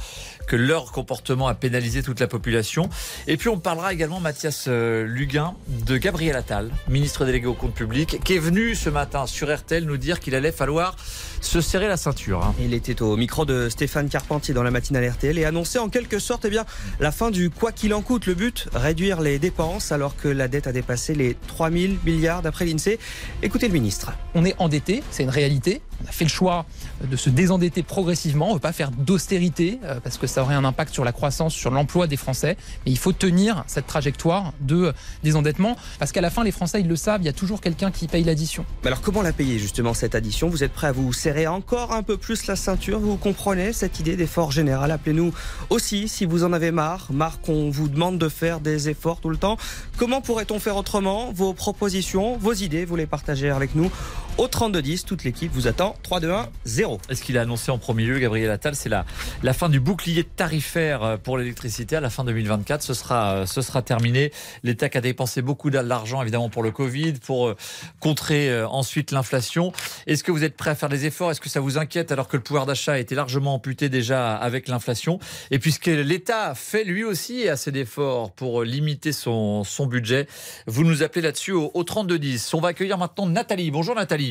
que leur comportement a pénalisé toute la population. Et puis on parlera également Mathias euh, Luguin de Gabriel Attal, ministre délégué au compte public, qui est venu ce matin sur RTL nous dire qu'il allait falloir se serrer la ceinture. hein. Il était au micro de Stéphane Carpentier dans la matinale RTL et annonçait en quelque sorte eh bien, la fin du quoi qu'il en coûte. Le but, réduire les dépenses alors que la dette a dépassé les 3000 milliards d'après l'INSEE. Écoutez le ministre. On est endetté, c'est une réalité. On a fait le choix de se désendetter progressivement. On ne veut pas faire d'austérité euh, parce que ça aurait un impact sur la croissance, sur l'emploi des Français. Mais il faut tenir cette trajectoire de désendettement parce qu'à la fin, les Français, ils le savent, il y a toujours quelqu'un qui paye l'addition. Alors comment la payer justement cette addition? Vous êtes prêt à vous serrer encore un peu plus la ceinture Vous comprenez cette idée d'effort général? Appelez-nous aussi si vous en avez marre, marre qu'on vous demande de faire des efforts tout le temps. Comment pourrait-on faire autrement? Vos propositions, vos idées, vous les partagez avec nous au 32-10. Toute l'équipe vous attend. 3, 2, 1, 0. Est-ce qu'il a annoncé en premier lieu, Gabriel Attal, c'est la, fin du bouclier tarifaire pour l'électricité à la fin 2024. Ce sera, ce sera terminé. L'État a dépensé beaucoup d'argent, évidemment, pour le Covid, pour euh, contrer euh, ensuite l'inflation. Est-ce que vous êtes prêt à faire des efforts? Est-ce que ça vous inquiète alors que le pouvoir d'achat a été largement amputé déjà avec l'inflation? Et puisque l'État fait lui aussi assez d'efforts pour limiter son, son budget, vous nous appelez là-dessus au, au 3210. On va accueillir maintenant Nathalie. Bonjour Nathalie.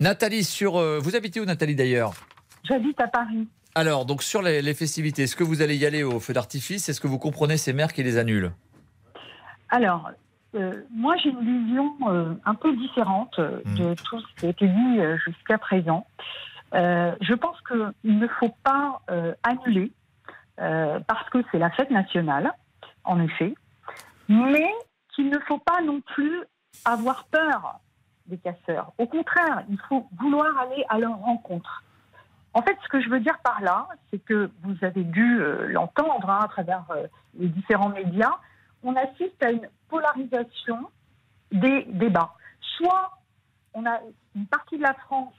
Nathalie, sur, euh, vous habitez où Nathalie d'ailleurs? J'habite à Paris. Alors, donc sur les, les festivités, est-ce que vous allez y aller au feu d'artifice? Est-ce que vous comprenez ces maires qui les annulent? Alors, euh, moi j'ai une vision euh, un peu différente de tout ce qui a été dit jusqu'à présent. Je pense qu'il ne faut pas annuler parce que c'est la fête nationale, en effet, mais qu'il ne faut pas non plus avoir peur des casseurs. Au contraire, il faut vouloir aller à leur rencontre. En fait, ce que je veux dire par là, c'est que vous avez dû euh, l'entendre hein, à travers euh, les différents médias, on assiste à une polarisation des débats. Soit on a une partie de la France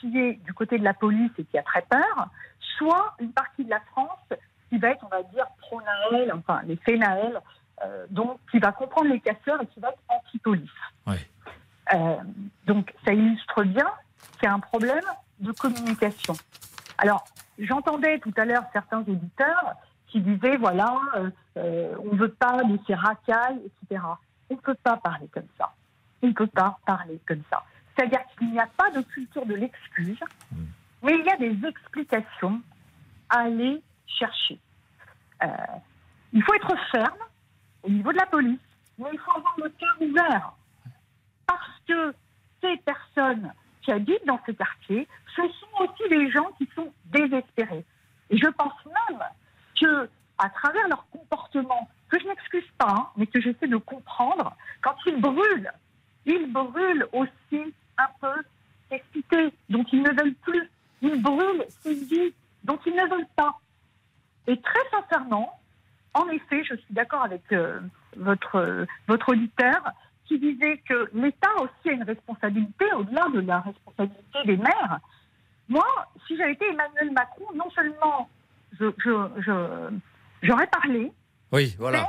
qui est du côté de la police et qui a très peur, soit une partie de la France qui va être, on va dire, pro-Naël, enfin les faits Naël, euh, donc qui va comprendre les casseurs et qui va être anti-police. Euh, donc ça illustre bien qu'il y a un problème de communication. Alors, j'entendais tout à l'heure certains auditeurs qui disaient, voilà, euh, euh, on ne veut pas de ces racailles, etc. On ne peut pas parler comme ça. On ne peut pas parler comme ça. C'est-à-dire qu'il n'y a pas de culture de l'excuse, mais il y a des explications à aller chercher. Il faut être ferme au niveau de la police, mais il faut avoir le cœur ouvert. Parce que ces personnes qui habitent dans ces quartiers, ce sont aussi des gens qui sont désespérés. Et je pense même que, à travers leur comportement, que je n'excuse pas, hein, mais que j'essaie de comprendre, quand ils brûlent, ils brûlent aussi un peu ces cités dont ils ne veulent plus. Ils brûlent ces vies dont ils ne veulent pas. Et très sincèrement, en effet, je suis d'accord avec euh, votre, euh, votre auditeur qui disait que l'État aussi a une responsabilité au-delà de la responsabilité des maires. Moi, si j'avais été Emmanuel Macron, non seulement je, je, je- j'aurais parlé, Oui, voilà.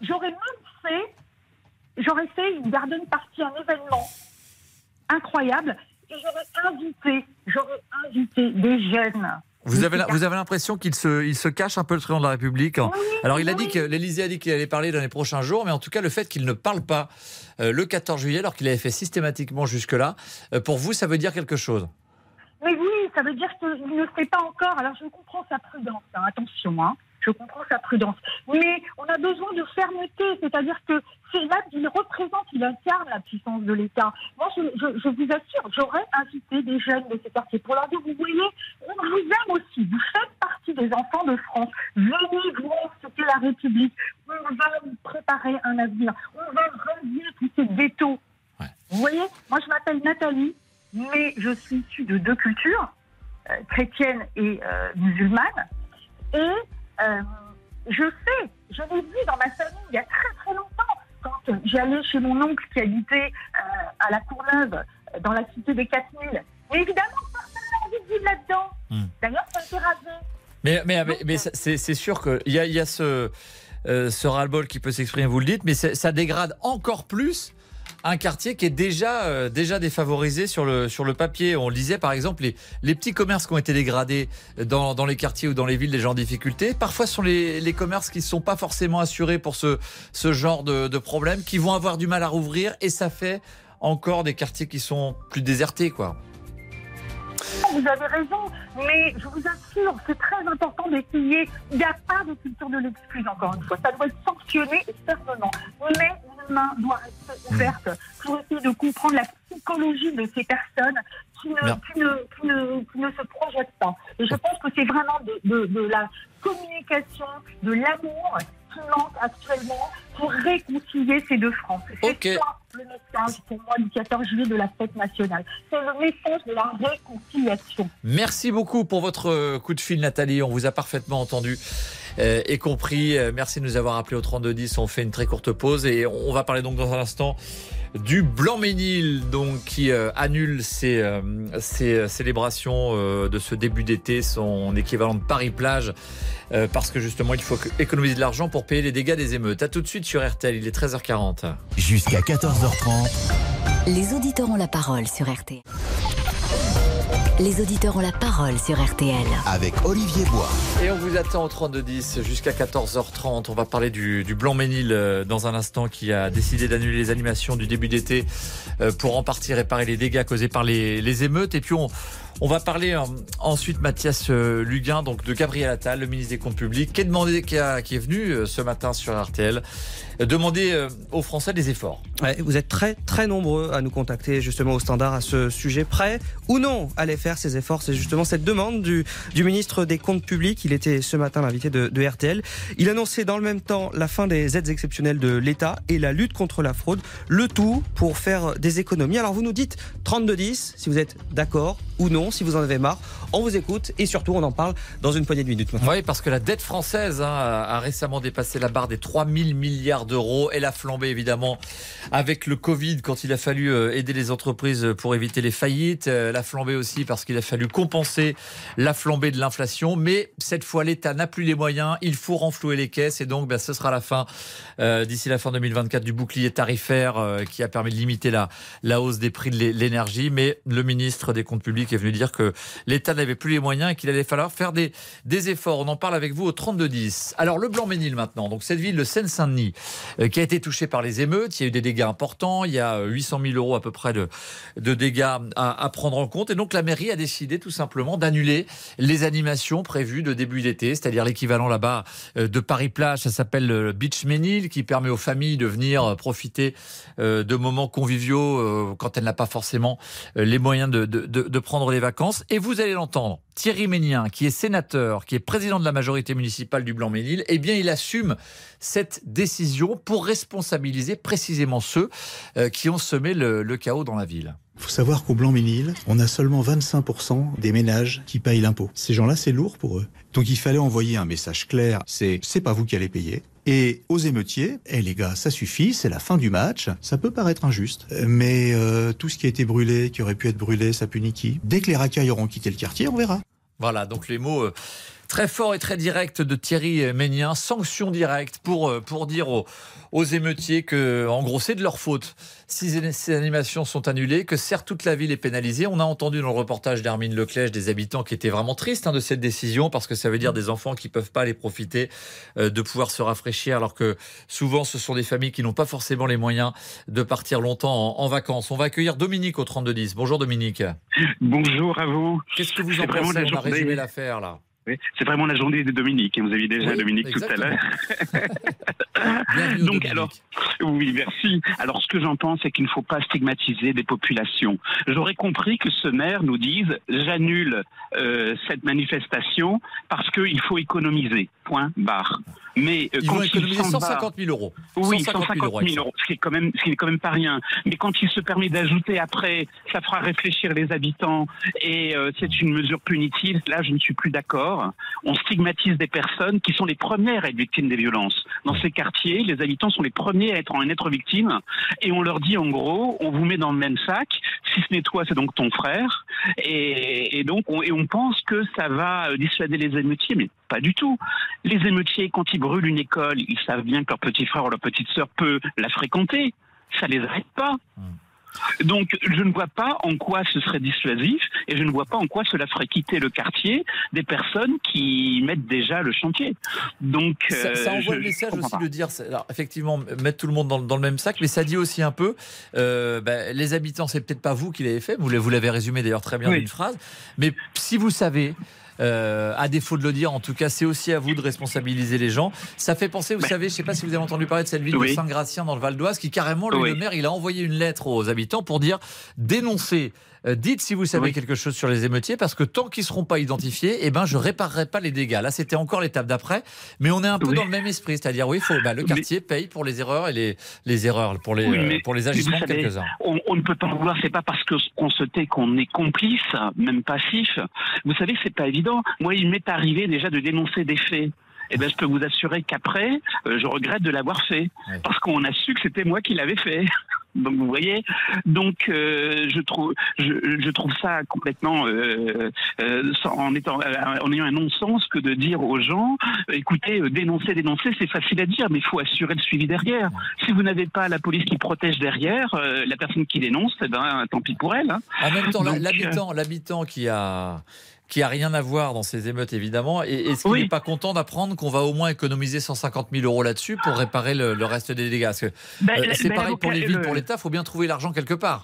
mais j'aurais même fait, j'aurais fait une garden party, un événement incroyable, et j'aurais invité, j'aurais invité des jeunes. Vous avez, vous avez l'impression qu'il se, il se cache un peu le président de la République. hein. Alors il a dit que l'Élysée a dit qu'il allait parler dans les prochains jours, mais en tout cas le fait qu'il ne parle pas euh, le 14 juillet, alors qu'il avait fait systématiquement jusque-là, euh, pour vous ça veut dire quelque chose? Mais oui, ça veut dire qu'il ne sait pas encore. Alors je comprends sa prudence, hein, attention, hein. Je comprends sa prudence. Mais on a besoin de fermeté, c'est-à-dire que c'est là qu'il représente, il incarne la puissance de l'État. Moi, je, je- je vous assure, j'aurais invité des jeunes de ces quartiers pour leur dire, vous voyez, on vous aime aussi, vous faites partie des enfants de France. Venez voir ce qu'est la République. On va vous préparer un avenir. On va radier tous ces vétos. Vous voyez, moi je m'appelle Nathalie, mais je suis issue de deux cultures, euh, chrétienne et euh, musulmane. Et euh, je sais, je l'ai vu dans ma famille il y a très très longtemps, quand j'allais chez mon oncle qui habitait euh, à la Courneuve, euh, dans la cité des 4000. Mais évidemment, personne n'a envie de vivre là-dedans. D'ailleurs, ça a été rasé. Mais, mais, mais, mais ça- c'est sûr qu'il y a, il y a ce, euh, ce ras-le-bol qui peut s'exprimer, vous le dites, mais ça dégrade encore plus un quartier qui est déjà, euh, déjà défavorisé sur le, sur le papier. On le disait par exemple, les, les petits commerces qui ont été dégradés dans, dans les quartiers ou dans les villes des gens en difficulté, parfois ce sont les, les commerces qui ne sont pas forcément assurés pour ce, ce genre de, de problème, qui vont avoir du mal à rouvrir et ça fait encore des quartiers qui sont plus désertés. quoi. Vous avez raison, mais je vous assure, c'est très important d'essayer. Il n'y a pas de culture de l'excuse, encore une fois. Ça doit être sanctionné et fermement. Mais main doit rester ouverte pour essayer de comprendre la psychologie de ces personnes qui ne, qui ne, qui ne, qui ne se projettent pas. Et je pense que c'est vraiment de, de, de la communication, de l'amour actuellement pour réconcilier ces deux France. C'est ça le message pour moi du 14 juillet de la fête nationale. C'est le message de la réconciliation. Merci beaucoup pour votre euh, coup de fil, Nathalie. On vous a parfaitement entendu euh, et compris. Euh, Merci de nous avoir appelé au 3210. On fait une très courte pause et on va parler donc dans un instant du Blanc-Ménil, donc qui euh, annule ses, euh, ses euh, célébrations euh, de ce début d'été, son équivalent de Paris-Plage, euh, parce que justement il faut économiser de l'argent pour payer les dégâts des émeutes. À tout de suite sur RTL, il est 13h40. Jusqu'à 14h30. Les auditeurs ont la parole sur RTL. Les auditeurs ont la parole sur RTL. Avec Olivier Bois. Et on vous attend au 3210 jusqu'à 14h30. On va parler du, du Blanc-Ménil euh, dans un instant qui a décidé d'annuler les animations du début d'été euh, pour en partie réparer les dégâts causés par les, les émeutes. Et puis on, on va parler euh, ensuite, Mathias Luguin, donc de Gabriel Attal, le ministre des Comptes Publics, qui est, demandé, qui, a- qui est venu euh, ce matin sur RTL demander euh, aux Français des efforts. Ouais, vous êtes très très nombreux à nous contacter justement au standard à ce sujet. Prêt ou non à aller faire ces efforts? C'est justement cette demande du, du ministre des Comptes Publics. Il était ce matin l'invité de, de RTL. Il annonçait dans le même temps la fin des aides exceptionnelles de l'État et la lutte contre la fraude. Le tout pour faire des économies. Alors vous nous dites 3210 si vous êtes d'accord ou non, si vous en avez marre. On vous écoute et surtout on en parle dans une poignée de minutes. maintenant. Oui, parce que la dette française hein, a a récemment dépassé la barre des 3000 milliards d'euros. Elle a flambé évidemment avec le Covid quand il a fallu euh, aider les entreprises pour éviter les faillites. Euh, Elle a flambé aussi parce qu'il a fallu compenser la flambée de l'inflation. Mais cette fois, l'État n'a plus les moyens. Il faut renflouer les caisses et donc ben, ce sera la fin, euh, d'ici la fin 2024, du bouclier tarifaire euh, qui a permis de limiter la, hausse des prix de l'é- l'énergie. Mais le ministre des Comptes publics est venu dire que l'État n'avait plus les moyens et qu'il allait falloir faire des, efforts. On en parle avec vous au 32-10. Alors, le Blanc-Ménil maintenant, donc cette ville de Seine-Saint-Denis euh, qui a été touchée par les émeutes. Il y a eu des dégâts importants. Il y a euh, 800 000 euros à peu près de, de dégâts à, prendre en compte. Et donc, la mairie a décidé tout simplement d'annuler les animations prévues de début d'été, c'est-à-dire l'équivalent là-bas euh, de Paris-Plage. Ça s'appelle le Beach Ménil qui permet aux familles de venir euh, profiter euh, de moments conviviaux euh, quand elle n'a pas forcément euh, les moyens de, de- de prendre les vacances. Et vous allez l'entendre, Thierry Ménien, qui est sénateur, qui est président de la majorité municipale du Blanc-Ménil, eh bien, il assume cette décision pour responsabiliser précisément ceux euh, qui ont semé le, chaos dans la ville. Il faut savoir qu'au Blanc-Ménil, on a seulement 25% des ménages qui payent l'impôt. Ces gens-là, c'est lourd pour eux. Donc il fallait envoyer un message clair, c'est c'est pas vous qui allez payer. Et aux émeutiers, eh les gars, ça suffit, c'est la fin du match. Ça peut paraître injuste, mais euh, tout ce qui a été brûlé, qui aurait pu être brûlé, ça punit qui? Dès que les racailles auront quitté le quartier, on verra. Voilà, donc les mots euh, très forts et très directs de Thierry Ménien, sanction directe pour, euh, pour dire aux, aux émeutiers que, en gros, c'est de leur faute si ces- animations sont annulées, que certes toute la ville est pénalisée. On a entendu dans le reportage d'Hermine Leclèche des habitants qui étaient vraiment tristes hein, de cette décision parce que ça veut dire des enfants qui peuvent pas aller profiter euh, de pouvoir se rafraîchir alors que souvent ce sont des familles qui n'ont pas forcément les moyens de partir longtemps en, en vacances. On va accueillir Dominique au 3210. Bonjour Dominique. Bonjour à vous. Qu'est-ce que vous en pensez On a résumé l'affaire là. Oui, c'est vraiment la journée de Dominique. Vous aviez déjà Oui, Dominique tout à l'heure. [laughs] Donc alors, oui, merci. Alors ce que j'en pense, c'est qu'il ne faut pas stigmatiser des populations. J'aurais compris que ce maire nous dise j'annule euh, cette manifestation parce qu'il faut économiser. Point barre. Mais euh, Ils quand vont il économiser s'en va- 150 000 euros. Oui, 150 000 euros, 150 000 euros, ce qui est quand même, ce qui est quand même pas rien. Mais quand il se permet d'ajouter après, ça fera réfléchir les habitants et euh, c'est une mesure punitive. Là, je ne suis plus d'accord. On stigmatise des personnes qui sont les premières à être victimes des violences. Dans ces quartiers, les habitants sont les premiers à être en être victimes et on leur dit en gros, on vous met dans le même sac. Si ce n'est toi, c'est donc ton frère. Et, et donc, on, et on pense que ça va euh, dissuader les émeutiers, mais pas du tout. Les émeutiers, quand ils brûlent une école, ils savent bien que leur petit frère ou leur petite sœur peut la fréquenter. Ça les arrête pas. Donc, je ne vois pas en quoi ce serait dissuasif et je ne vois pas en quoi cela ferait quitter le quartier des personnes qui mettent déjà le chantier. Donc, Ça, ça euh, envoie je- le message aussi pas. de dire, alors, effectivement, mettre tout le monde dans, dans le même sac, mais ça dit aussi un peu, euh, ben, les habitants, c'est peut-être pas vous qui l'avez fait, vous l'avez- résumé d'ailleurs très bien Oui. d'une phrase, mais si vous savez, euh, à défaut de le dire, en tout cas, c'est aussi à vous de responsabiliser les gens. Ça fait penser, vous savez, je sais pas si vous avez entendu parler de cette ville Oui. de Saint-Gratien dans le Val d'Oise, qui carrément, lui, Oui. le maire, il a envoyé une lettre aux habitants pour dire dénoncer. Euh, Dites si vous savez Oui. quelque chose sur les émeutiers, parce que tant qu'ils seront pas identifiés, eh ben je réparerai pas les dégâts. Là, c'était encore l'étape d'après, mais on est un peu Oui. dans le même esprit, c'est-à-dire oui, faut, bah, le quartier paye pour les erreurs et les, les erreurs pour les Oui, euh, pour les agissements de quelques-uns. On, on ne peut pas en vouloir, c'est pas parce qu'on se tait qu'on est complice, même passif. Vous savez, c'est pas évident. Moi, il m'est arrivé déjà de dénoncer des faits. Eh ben, je peux vous assurer qu'après, euh, je regrette de l'avoir fait, parce qu'on a su que c'était moi qui l'avais fait. [laughs] Donc vous voyez, donc euh, je trouve je, je, trouve ça complètement euh, euh, en étant en ayant un non-sens que de dire aux gens, écoutez, dénoncer, dénoncer, c'est facile à dire, mais il faut assurer le suivi derrière. Si vous n'avez pas la police qui protège derrière, la personne qui dénonce, eh ben tant pis pour elle. Hein. En même temps, l'habitant, l'habitant qui a qui a rien à voir dans ces émeutes évidemment. Et est-ce qu'il n'est pas content d'apprendre qu'on va au moins économiser 150 000 euros là-dessus pour réparer le, reste des dégâts? Ben, euh, c'est ben, pareil pour les villes, pour l'État, il faut bien trouver l'argent quelque part.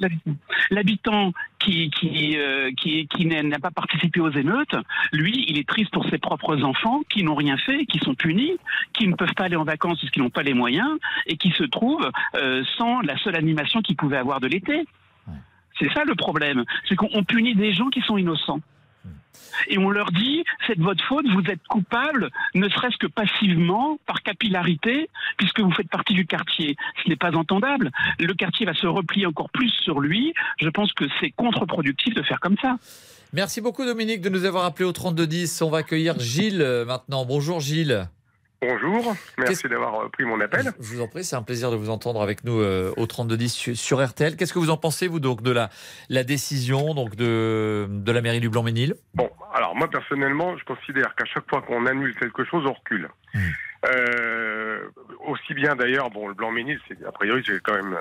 L'habitant qui qui euh, qui, qui n'a pas participé aux émeutes, lui, il est triste pour ses propres enfants qui n'ont rien fait, qui sont punis, qui ne peuvent pas aller en vacances parce qu'ils n'ont pas les moyens et qui se trouvent euh, sans la seule animation qu'ils pouvaient avoir de l'été. C'est ça le problème, c'est qu'on punit des gens qui sont innocents et on leur dit c'est de votre faute, vous êtes coupable, ne serait-ce que passivement, par capillarité, puisque vous faites partie du quartier. Ce n'est pas entendable. Le quartier va se replier encore plus sur lui. Je pense que c'est contre-productif de faire comme ça. Merci beaucoup Dominique de nous avoir appelé au 3210. On va accueillir Gilles euh, maintenant. Bonjour Gilles. Bonjour, merci d'avoir euh, pris mon appel. Je vous en prie, c'est un plaisir de vous entendre avec nous euh, au 3210 sur RTL. Qu'est-ce que vous en pensez, vous, donc, de la, la décision donc, de, de la mairie du Blanc-Ménil Bon, alors moi, personnellement, je considère qu'à chaque fois qu'on annule quelque chose, on recule. Hmm. Euh, aussi bien d'ailleurs, bon, le Blanc-Ménil, c'est a priori, c'est quand même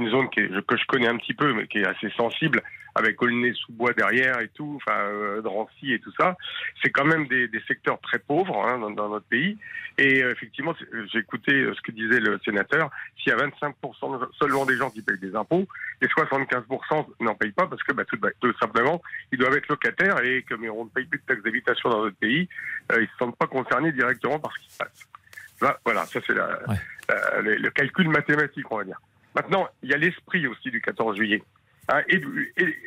une zone qui que je connais un petit peu, mais qui est assez sensible avec Aulnay-sous-Bois derrière et tout, enfin euh, Drancy et tout ça, c'est quand même des, des, secteurs très pauvres hein, dans, dans, notre pays. Et euh, effectivement, j'ai écouté euh, ce que disait le sénateur, s'il y a 25% seulement des gens qui payent des impôts, et 75% n'en payent pas parce que bah, tout, bah, tout, simplement, ils doivent être locataires et comme on ne paye plus de taxes d'habitation dans notre pays, euh, ils ne se sentent pas concernés directement par ce qui se passe. Là, voilà, ça c'est le, le calcul mathématique, on va dire. Maintenant, il y a l'esprit aussi du 14 juillet. Hein, et,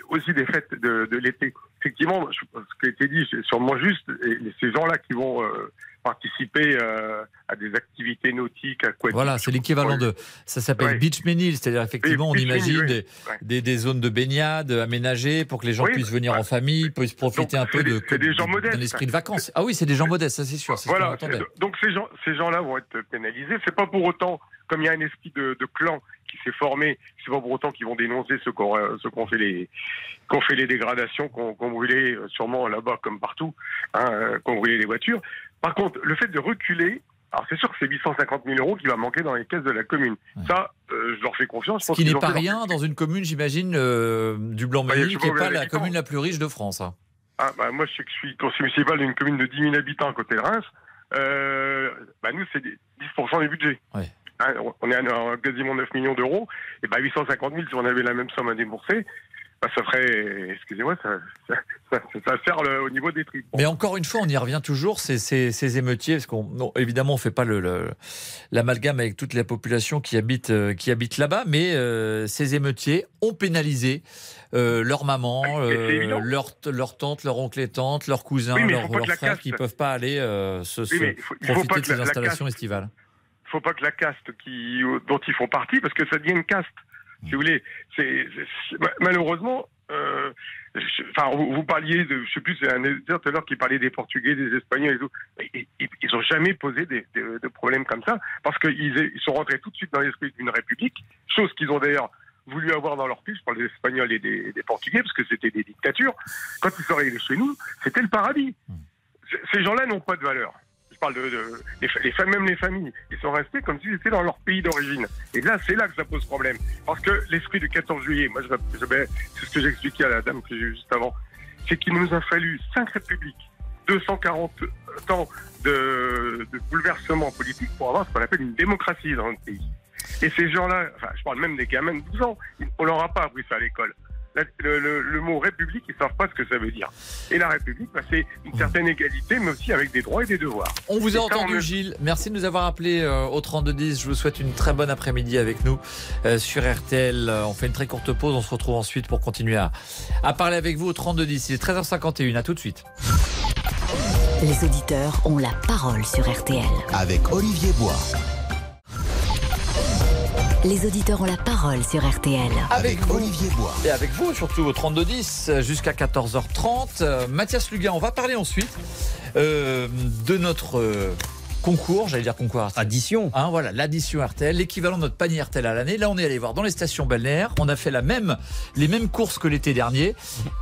aussi des fêtes de, l'été. Effectivement, ce qui a été dit, c'est sûrement juste. Et ces gens-là qui vont euh, participer euh, à des activités nautiques, aquatiques. Voilà, c'est l'équivalent de. Ça s'appelle beach menil, c'est-à-dire effectivement, on imagine des, des, zones de baignade aménagées pour que les gens puissent venir en famille, puissent profiter un peu de. C'est des gens modestes. D'un esprit de vacances. Ah oui, c'est des gens modestes, ça c'est sûr. Voilà. donc ces gens, ces gens-là vont être pénalisés. C'est pas pour autant comme il y a un esprit de, de clan qui s'est formé, c'est pas pour autant qu'ils vont dénoncer ceux qu'on qu fait les qu'on fait les dégradations, qu'on qu brûlait euh, sûrement là-bas comme partout, hein, euh, qu'on brûlait les voitures. Par contre, le fait de reculer, alors c'est sûr que c'est 850 000 euros qui va manquer dans les caisses de la commune. Ça, euh, je leur fais confiance. Ce qui n'est pas rien dans une commune, j'imagine, du Blanc-Ménil, qui n'est pas la commune la plus riche de France. Hein. Ah, bah, moi, je, suis conseiller municipal d'une commune de 10 000 habitants à côté de Reims. bah, nous, c'est 10% du budget. Ouais. Hein, on est à quasiment 9 millions d'euros, et ben 850 000, si on avait la même somme à débourser, bah, ça ferait, excusez-moi, ça, ça, sert au niveau des tripes. Mais encore une fois, on y revient toujours, ces, ces, émeutiers, parce qu'on, évidemment, on fait pas l'amalgame le, avec toute la population qui habite, euh, qui habite là-bas, mais euh, ces émeutiers ont pénalisé euh, leur maman, ah, leur, leur tante, leur oncle et tante, leurs cousins, leurs frères qui ne peuvent pas aller se, profiter de ces installations estivales faut pas que la caste qui, dont ils font partie, parce que ça devient une caste. Si vous voulez, c'est malheureusement. Euh, enfin, vous, parliez de, je sais plus, c'est un éditeur tout à l'heure qui parlait des Portugais, des Espagnols et tout. Ils, n'ont jamais posé des, de problèmes comme ça parce qu'ils ils sont rentrés tout de suite dans l'esprit d'une république, chose qu'ils ont d'ailleurs voulu avoir dans leur je parle des Espagnols et des, des Portugais, parce que c'était des dictatures. Quand ils sont arrivés chez nous, c'était le paradis. Hmm. Ces gens-là n'ont pas de valeur les, même les familles, ils sont restés comme s'ils étaient dans leur pays d'origine. Et là, c'est là que ça pose problème. Parce que l'esprit du 14 juillet, moi, je, c'est ce que j'ai expliqué à la dame que j'ai juste avant, c'est qu'il nous a fallu cinq républiques, 240 ans de, de bouleversement politique pour avoir ce qu'on appelle une démocratie dans notre pays. Et ces gens-là, enfin, je parle même des gamins de 12 ans, on leur a pas appris ça à l'école le, mot république, ils savent pas ce que ça veut dire. Et la république, bah, c'est une certaine égalité, mais aussi avec des droits et des devoirs. On vous a entendu, Gilles. Merci de nous avoir appelé euh, au 3210. Je vous souhaite une très bonne après-midi avec nous euh, sur RTL. Euh, on fait une très courte pause. On se retrouve ensuite pour continuer à, à parler avec vous au 3210. Il est 13h51. À tout de suite. Les auditeurs ont la parole sur RTL. Avec Olivier Bois. Les auditeurs ont la parole sur RTL. Avec, Olivier Bois. Et avec vous, surtout au 3210 jusqu'à 14h30. Mathias Luguin, on va parler ensuite euh, de notre. Concours, j'allais dire concours RTL. Addition. Hein, voilà, l'addition RTL, l'équivalent de notre panier RTL à l'année. Là, on est allé voir dans les stations balnéaires. On a fait la même, les mêmes courses que l'été dernier.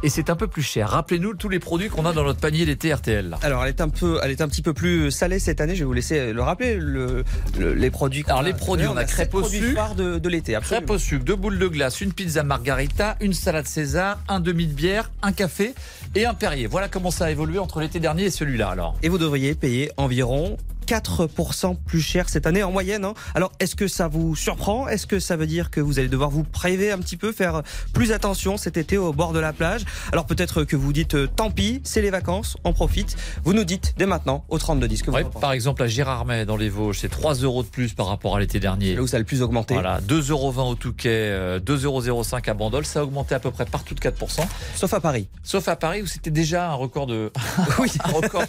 Et c'est un peu plus cher. Rappelez-nous tous les produits qu'on a dans notre panier l'été RTL. là. Alors, elle est un peu, elle est un petit peu plus salée cette année. Je vais vous laisser le rappeler. Le, le- les produits. qu'on Alors, les produits, on a sept crêpe au sucre. de, de l'été. absolument. Crêpe au sucre, deux boules de glace, une pizza margarita, une salade César, un demi de bière, un café et un Perrier. Voilà comment ça a évolué entre l'été dernier et celui-là. Alors, Et vous devriez payer environ 4% plus cher cette année en moyenne. hein. Alors, est-ce que ça vous surprend? Est-ce que ça veut dire que vous allez devoir vous priver un petit peu, faire plus attention cet été au bord de la plage? Alors peut-être que vous dites euh, tant pis, c'est les vacances, on profite. Vous nous dites dès maintenant au 3210 que vous Ouais, par exemple, à Gérardmer dans les Vosges, c'est 3 euros de plus par rapport à l'été dernier. Là où ça a le plus augmenté. Voilà, 2,20 euros au Touquet, euh, 2,05 euros à Bandol. Ça a augmenté à peu près partout de 4%. Sauf à Paris. Sauf à Paris où c'était déjà un record de. [laughs] [laughs] un, record,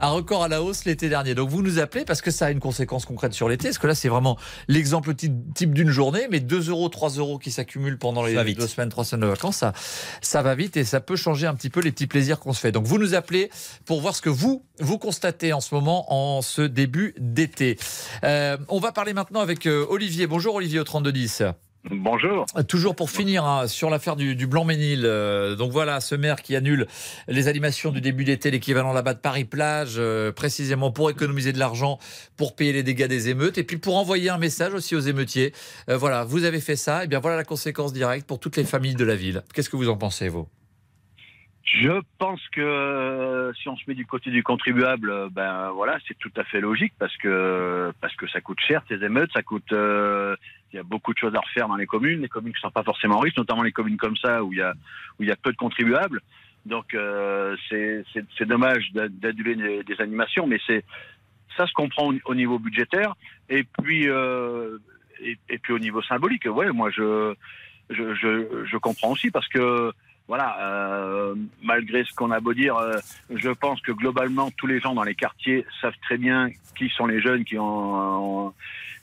un record à la hausse l'été dernier. Donc vous nous appelez parce que ça a une conséquence concrète sur l'été. Parce que là, c'est vraiment l'exemple type, d'une journée, mais 2 euros, 3 euros qui s'accumulent pendant les deux semaines, trois semaines de vacances, ça, ça va vite et ça peut changer un petit peu les petits plaisirs qu'on se fait. Donc vous nous appelez pour voir ce que vous, vous constatez en ce moment en ce début d'été. Euh, on va parler maintenant avec euh, Olivier. Bonjour Olivier au 3210. Bonjour. Toujours pour finir hein, sur l'affaire du, du Blanc-Ménil. euh, donc voilà, ce maire qui annule les animations du début d'été, l'équivalent là-bas de Paris-Plage, euh, précisément pour économiser de l'argent, pour payer les dégâts des émeutes, et puis pour envoyer un message aussi aux émeutiers. Euh, voilà, vous avez fait ça, et bien voilà la conséquence directe pour toutes les familles de la ville. Qu'est-ce que vous en pensez, vous? Je pense que si on se met du côté du contribuable, ben voilà, c'est tout à fait logique parce que parce que ça coûte cher ces émeutes, ça coûte. Il y a beaucoup de choses à refaire dans les communes, les communes qui sont pas forcément riches, notamment les communes comme ça où il y a où il y a peu de contribuables. Donc euh, c'est dommage d'a- d'annuler des, des animations, mais ça se comprend au, au niveau budgétaire et puis euh, et, et puis au niveau symbolique. Ouais, moi je je, je, je comprends aussi parce que voilà, euh, malgré ce qu'on a beau dire, euh, je pense que globalement tous les gens dans les quartiers savent très bien qui sont les jeunes qui ont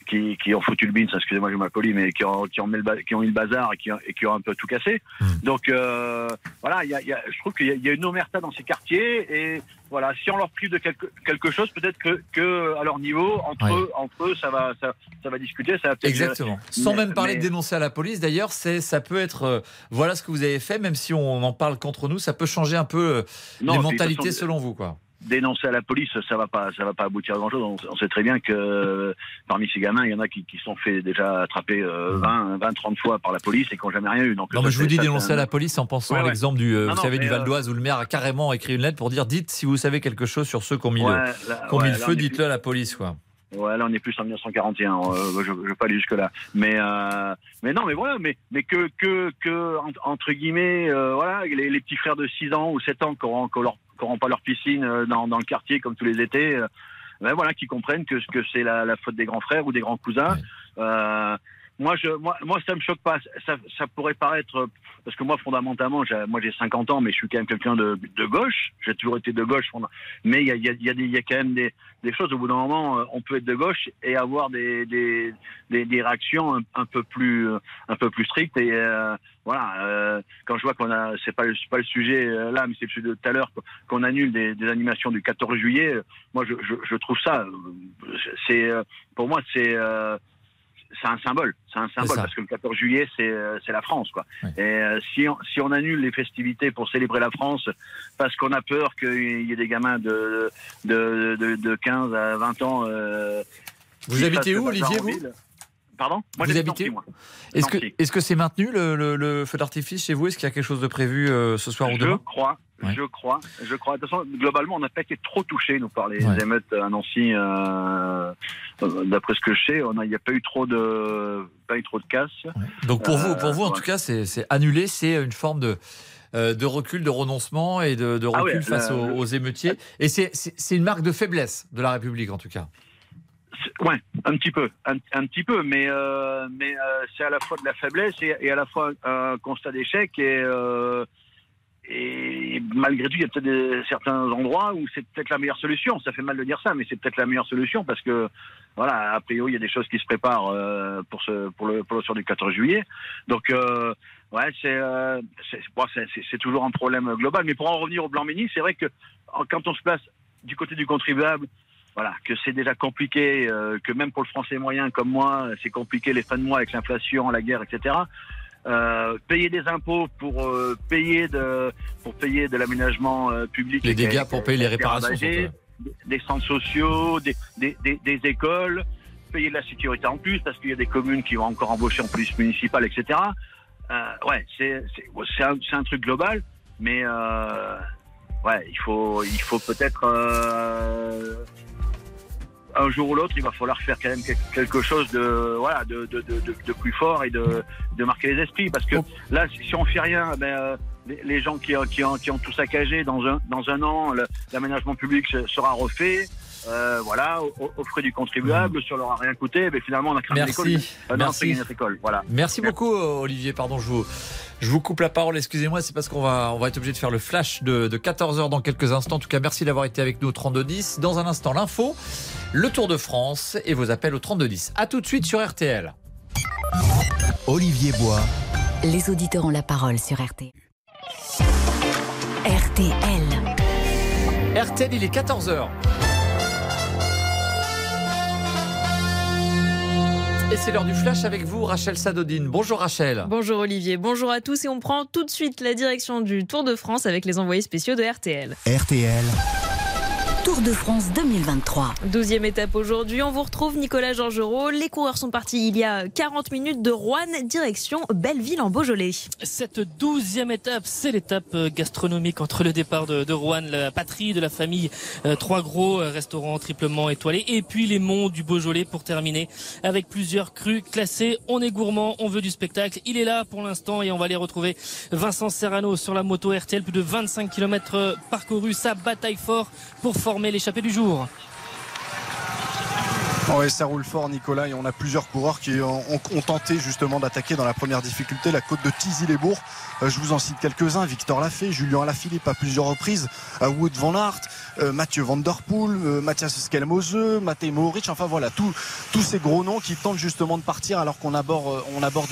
qui, qui ont foutu le bin, excusez-moi je m'appelle mais qui ont qui ont, mis le qui ont eu le bazar et qui, ont- et qui ont un peu tout cassé. Donc euh, voilà, il y a, y a- je trouve qu'il y, y a une omerta dans ces quartiers et voilà, si on leur prive de quelque, quelque chose, peut-être que, que à leur niveau, entre eux, entre eux, ça va ça, ça va discuter, ça va peut-être Exactement. Sans même parler mais- de dénoncer à la police, d'ailleurs, c'est ça peut être euh, voilà ce que vous avez fait, même si on en parle qu'entre nous, ça peut changer un peu euh, Non, les mentalités façon, selon vous, quoi. Dénoncer à la police, ça va pas, ça va pas aboutir à grand chose. On, on sait très bien que euh, parmi ces gamins, il y en a qui, qui sont fait déjà attraper euh, 20, 20, 30 fois par la police et qui n'ont jamais rien eu. Donc Non, mais je vous dis dénoncer à la police en pensant Ouais, à l'exemple du, euh, Non, vous non, savez, du mais, Val euh, d'Oise où le maire a carrément écrit une lettre pour dire dites si vous savez quelque chose sur ceux qui ont mis Ouais, le, là- qui ont mis le feu, dites-le à la police, quoi. Ouais, là on est plus en 1941. euh, je ne vais pas aller jusque là. Mais euh, mais non, mais voilà, mais mais que que que en- entre guillemets, euh, voilà, les, les petits frères de 6 ans ou 7 ans qui auront, qui auront- qui auront pas leur piscine euh, dans dans le quartier comme tous les étés. euh, ben voilà, qui comprennent que que c'est la, la faute des grands frères ou des grands cousins. Euh, moi, je, moi, moi, ça me choque pas. Ça, ça pourrait paraître, euh, parce que moi, fondamentalement, moi, j'ai 50 ans, mais je suis quand même quelqu'un de, de gauche. J'ai toujours été de gauche. Mais il y a, y, a, y, a y a quand même des, des choses. Au bout d'un moment, euh, on peut être de gauche et avoir des, des, des, des réactions un, peu plus, euh, un peu plus strictes. Et euh, voilà, euh, quand je vois qu'on a, c'est pas, pas le sujet euh, là, mais c'est le sujet de tout à l'heure, qu'on annule des, des animations du 14 juillet. euh, Moi, je, je, je trouve ça, euh, c'est, euh, pour moi, c'est c'est c'est un symbole, c'est un symbole parce que le 14 juillet c'est euh, c'est la France quoi. Et euh, si on, si on annule les festivités pour célébrer la France parce qu'on a peur qu'il y ait des gamins de de, de, de 15 à 20 ans euh, Vous habitez où, Olivier, vous? ville. Pardon Moi vous habitez. Est-ce que Nancy. est-ce que c'est maintenu le, le- le feu d'artifice chez vous? Est-ce qu'il y a quelque chose de prévu euh, ce soir ou demain? crois, Ouais. je crois, je crois. De toute façon, globalement, on n'a pas été trop touché nous par les Ouais. émeutes à Nancy. euh, euh, D'après ce que je sais, il n'y a pas eu trop de, pas eu trop de casse. Donc pour vous, Euh, pour vous en tout cas, c'est annulé, c'est une forme de euh, de recul, de renoncement et de, de Ah recul ouais, face le- aux, aux émeutiers. Et c'est une marque de faiblesse de la République en tout cas. Ouais, un petit peu, un, petit peu, mais euh, mais euh, c'est à la fois de la faiblesse et, à la fois un constat d'échec et euh, et malgré tout, il y a peut-être certains endroits où c'est peut-être la meilleure solution. Ça fait mal de dire ça, mais c'est peut-être la meilleure solution parce que voilà, a priori, il y a des choses qui se préparent pour pour le pour le soir du 14 juillet. Donc ouais, c'est c'est toujours un problème global. Mais pour en revenir au Blanc-Ménil, c'est vrai que quand on se place du côté du contribuable, voilà, que c'est déjà compliqué, euh, que même pour le français moyen comme moi, c'est compliqué les fins de mois avec l'inflation, la guerre, etc. Euh, payer des impôts pour euh, payer de pour payer de l'aménagement public, Les dégâts pour payer les réparations. des, des centres sociaux, des, des, des, des écoles, payer de la sécurité en plus parce qu'il y a des communes qui vont encore embaucher en police municipale, etc. Ouais, c'est un, un truc global, mais ouais, il faut il faut peut-être un jour ou l'autre, il va falloir faire quand même quel- quelque chose de voilà de, de, de, de- plus fort et de, marquer les esprits parce que là, si on fait rien, ben euh, les, gens qui, ont- qui, ont, qui ont tout saccagé dans un dans un an, l'aménagement public se- sera refait. Euh, voilà, au, au- aux frais du contribuable, ça leur a rien coûté, mais finalement on a Merci. l'école. Euh, Merci. école, voilà. Merci beaucoup Olivier, pardon, je vous, je vous coupe la parole, excusez-moi, c'est parce qu'on va, on va être obligé de faire le flash de, de 14h dans quelques instants. En tout cas, merci d'avoir été avec nous au 3210. Dans un instant, l'info, le Tour de France et vos appels au 3210. A tout de suite sur RTL. Olivier Bois, Les auditeurs ont la parole sur RTL. RTL. RTL, il est 14h. Et c'est l'heure du flash avec vous, Rachel Sadodine. Bonjour Rachel. Bonjour Olivier, bonjour à tous et on prend tout de suite la direction du Tour de France avec les envoyés spéciaux de RTL. RTL, Tour de France 2023. Douzième étape aujourd'hui, on vous retrouve Nicolas Georgerot. Les coureurs sont partis il y a 40 minutes de Rouen, direction Belleville en Beaujolais. Cette douzième étape, c'est l'étape euh, gastronomique entre le départ de, de Rouen, la patrie de la famille, euh, trois gros euh, restaurants triplement étoilés, et puis les monts du Beaujolais pour terminer avec plusieurs crus classés. On est gourmand, on veut du spectacle. Il est là pour l'instant et on va aller retrouver Vincent Serrano sur la moto RTL, plus de 25 km parcourus, sa bataille fort pour former l'échappée du jour. Ouais, ça roule fort, Nicolas, et on a plusieurs coureurs qui ont, tenté justement d'attaquer dans la première difficulté la côte de Tizy-les-Bourgs. Euh, je vous en cite quelques-uns Victor Lafay, Julien Alaphilippe à plusieurs reprises, euh, Wood Van Aert, Mathieu Van Der Poel, euh, Mathias Skelmose, Matej Mohoric. Enfin voilà, tous ces gros noms qui tentent justement de partir alors qu'on aborde,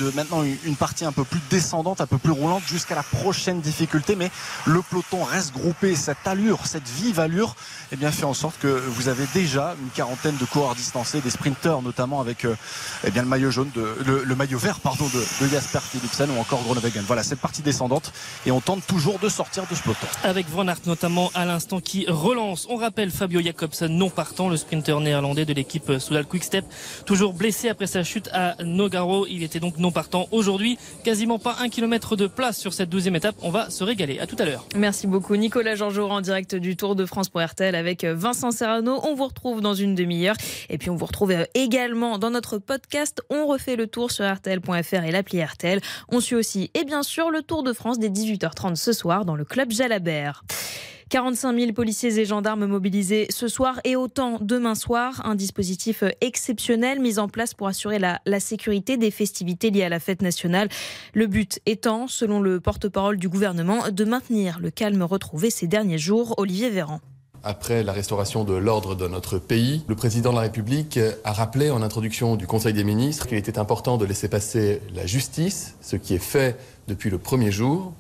euh, maintenant une, partie un peu plus descendante, un peu plus roulante jusqu'à la prochaine difficulté. Mais le peloton reste groupé. Cette allure, cette vive allure, eh bien fait en sorte que vous avez déjà une quarantaine de coureurs distancés, des sprinteurs notamment avec euh, eh bien le maillot jaune, de, le, maillot vert pardon de, de Jasper Philipsen ou encore Groenewegen. Voilà cette partie descendante et on tente toujours de sortir de ce peloton. Avec Van Aert notamment à l'instant qui On rappelle Fabio Jacobsen non partant, le sprinter néerlandais de l'équipe Soudal Quickstep, toujours blessé après sa chute à Nogaro. Il était donc non partant aujourd'hui. Quasiment pas un kilomètre de place sur cette douzième étape. On va se régaler. À tout à l'heure. Merci beaucoup Nicolas Georgerot en direct du Tour de France pour RTL avec Vincent Serrano. On vous retrouve dans une demi-heure et puis on vous retrouve également dans notre podcast. On refait le tour sur RTL.fr et l'appli RTL. On suit aussi et bien sûr le Tour de France dès 18h30 ce soir dans le club Jalabert. 45 000 policiers et gendarmes mobilisés ce soir et autant demain soir. Un dispositif exceptionnel mis en place pour assurer la, sécurité des festivités liées à la fête nationale. Le but étant, selon le porte-parole du gouvernement, de maintenir le calme retrouvé ces derniers jours. Olivier Véran. Après la restauration de l'ordre dans notre pays, le président de la République a rappelé en introduction du Conseil des ministres qu'il était important de laisser passer la justice, ce qui est fait depuis le premier jour,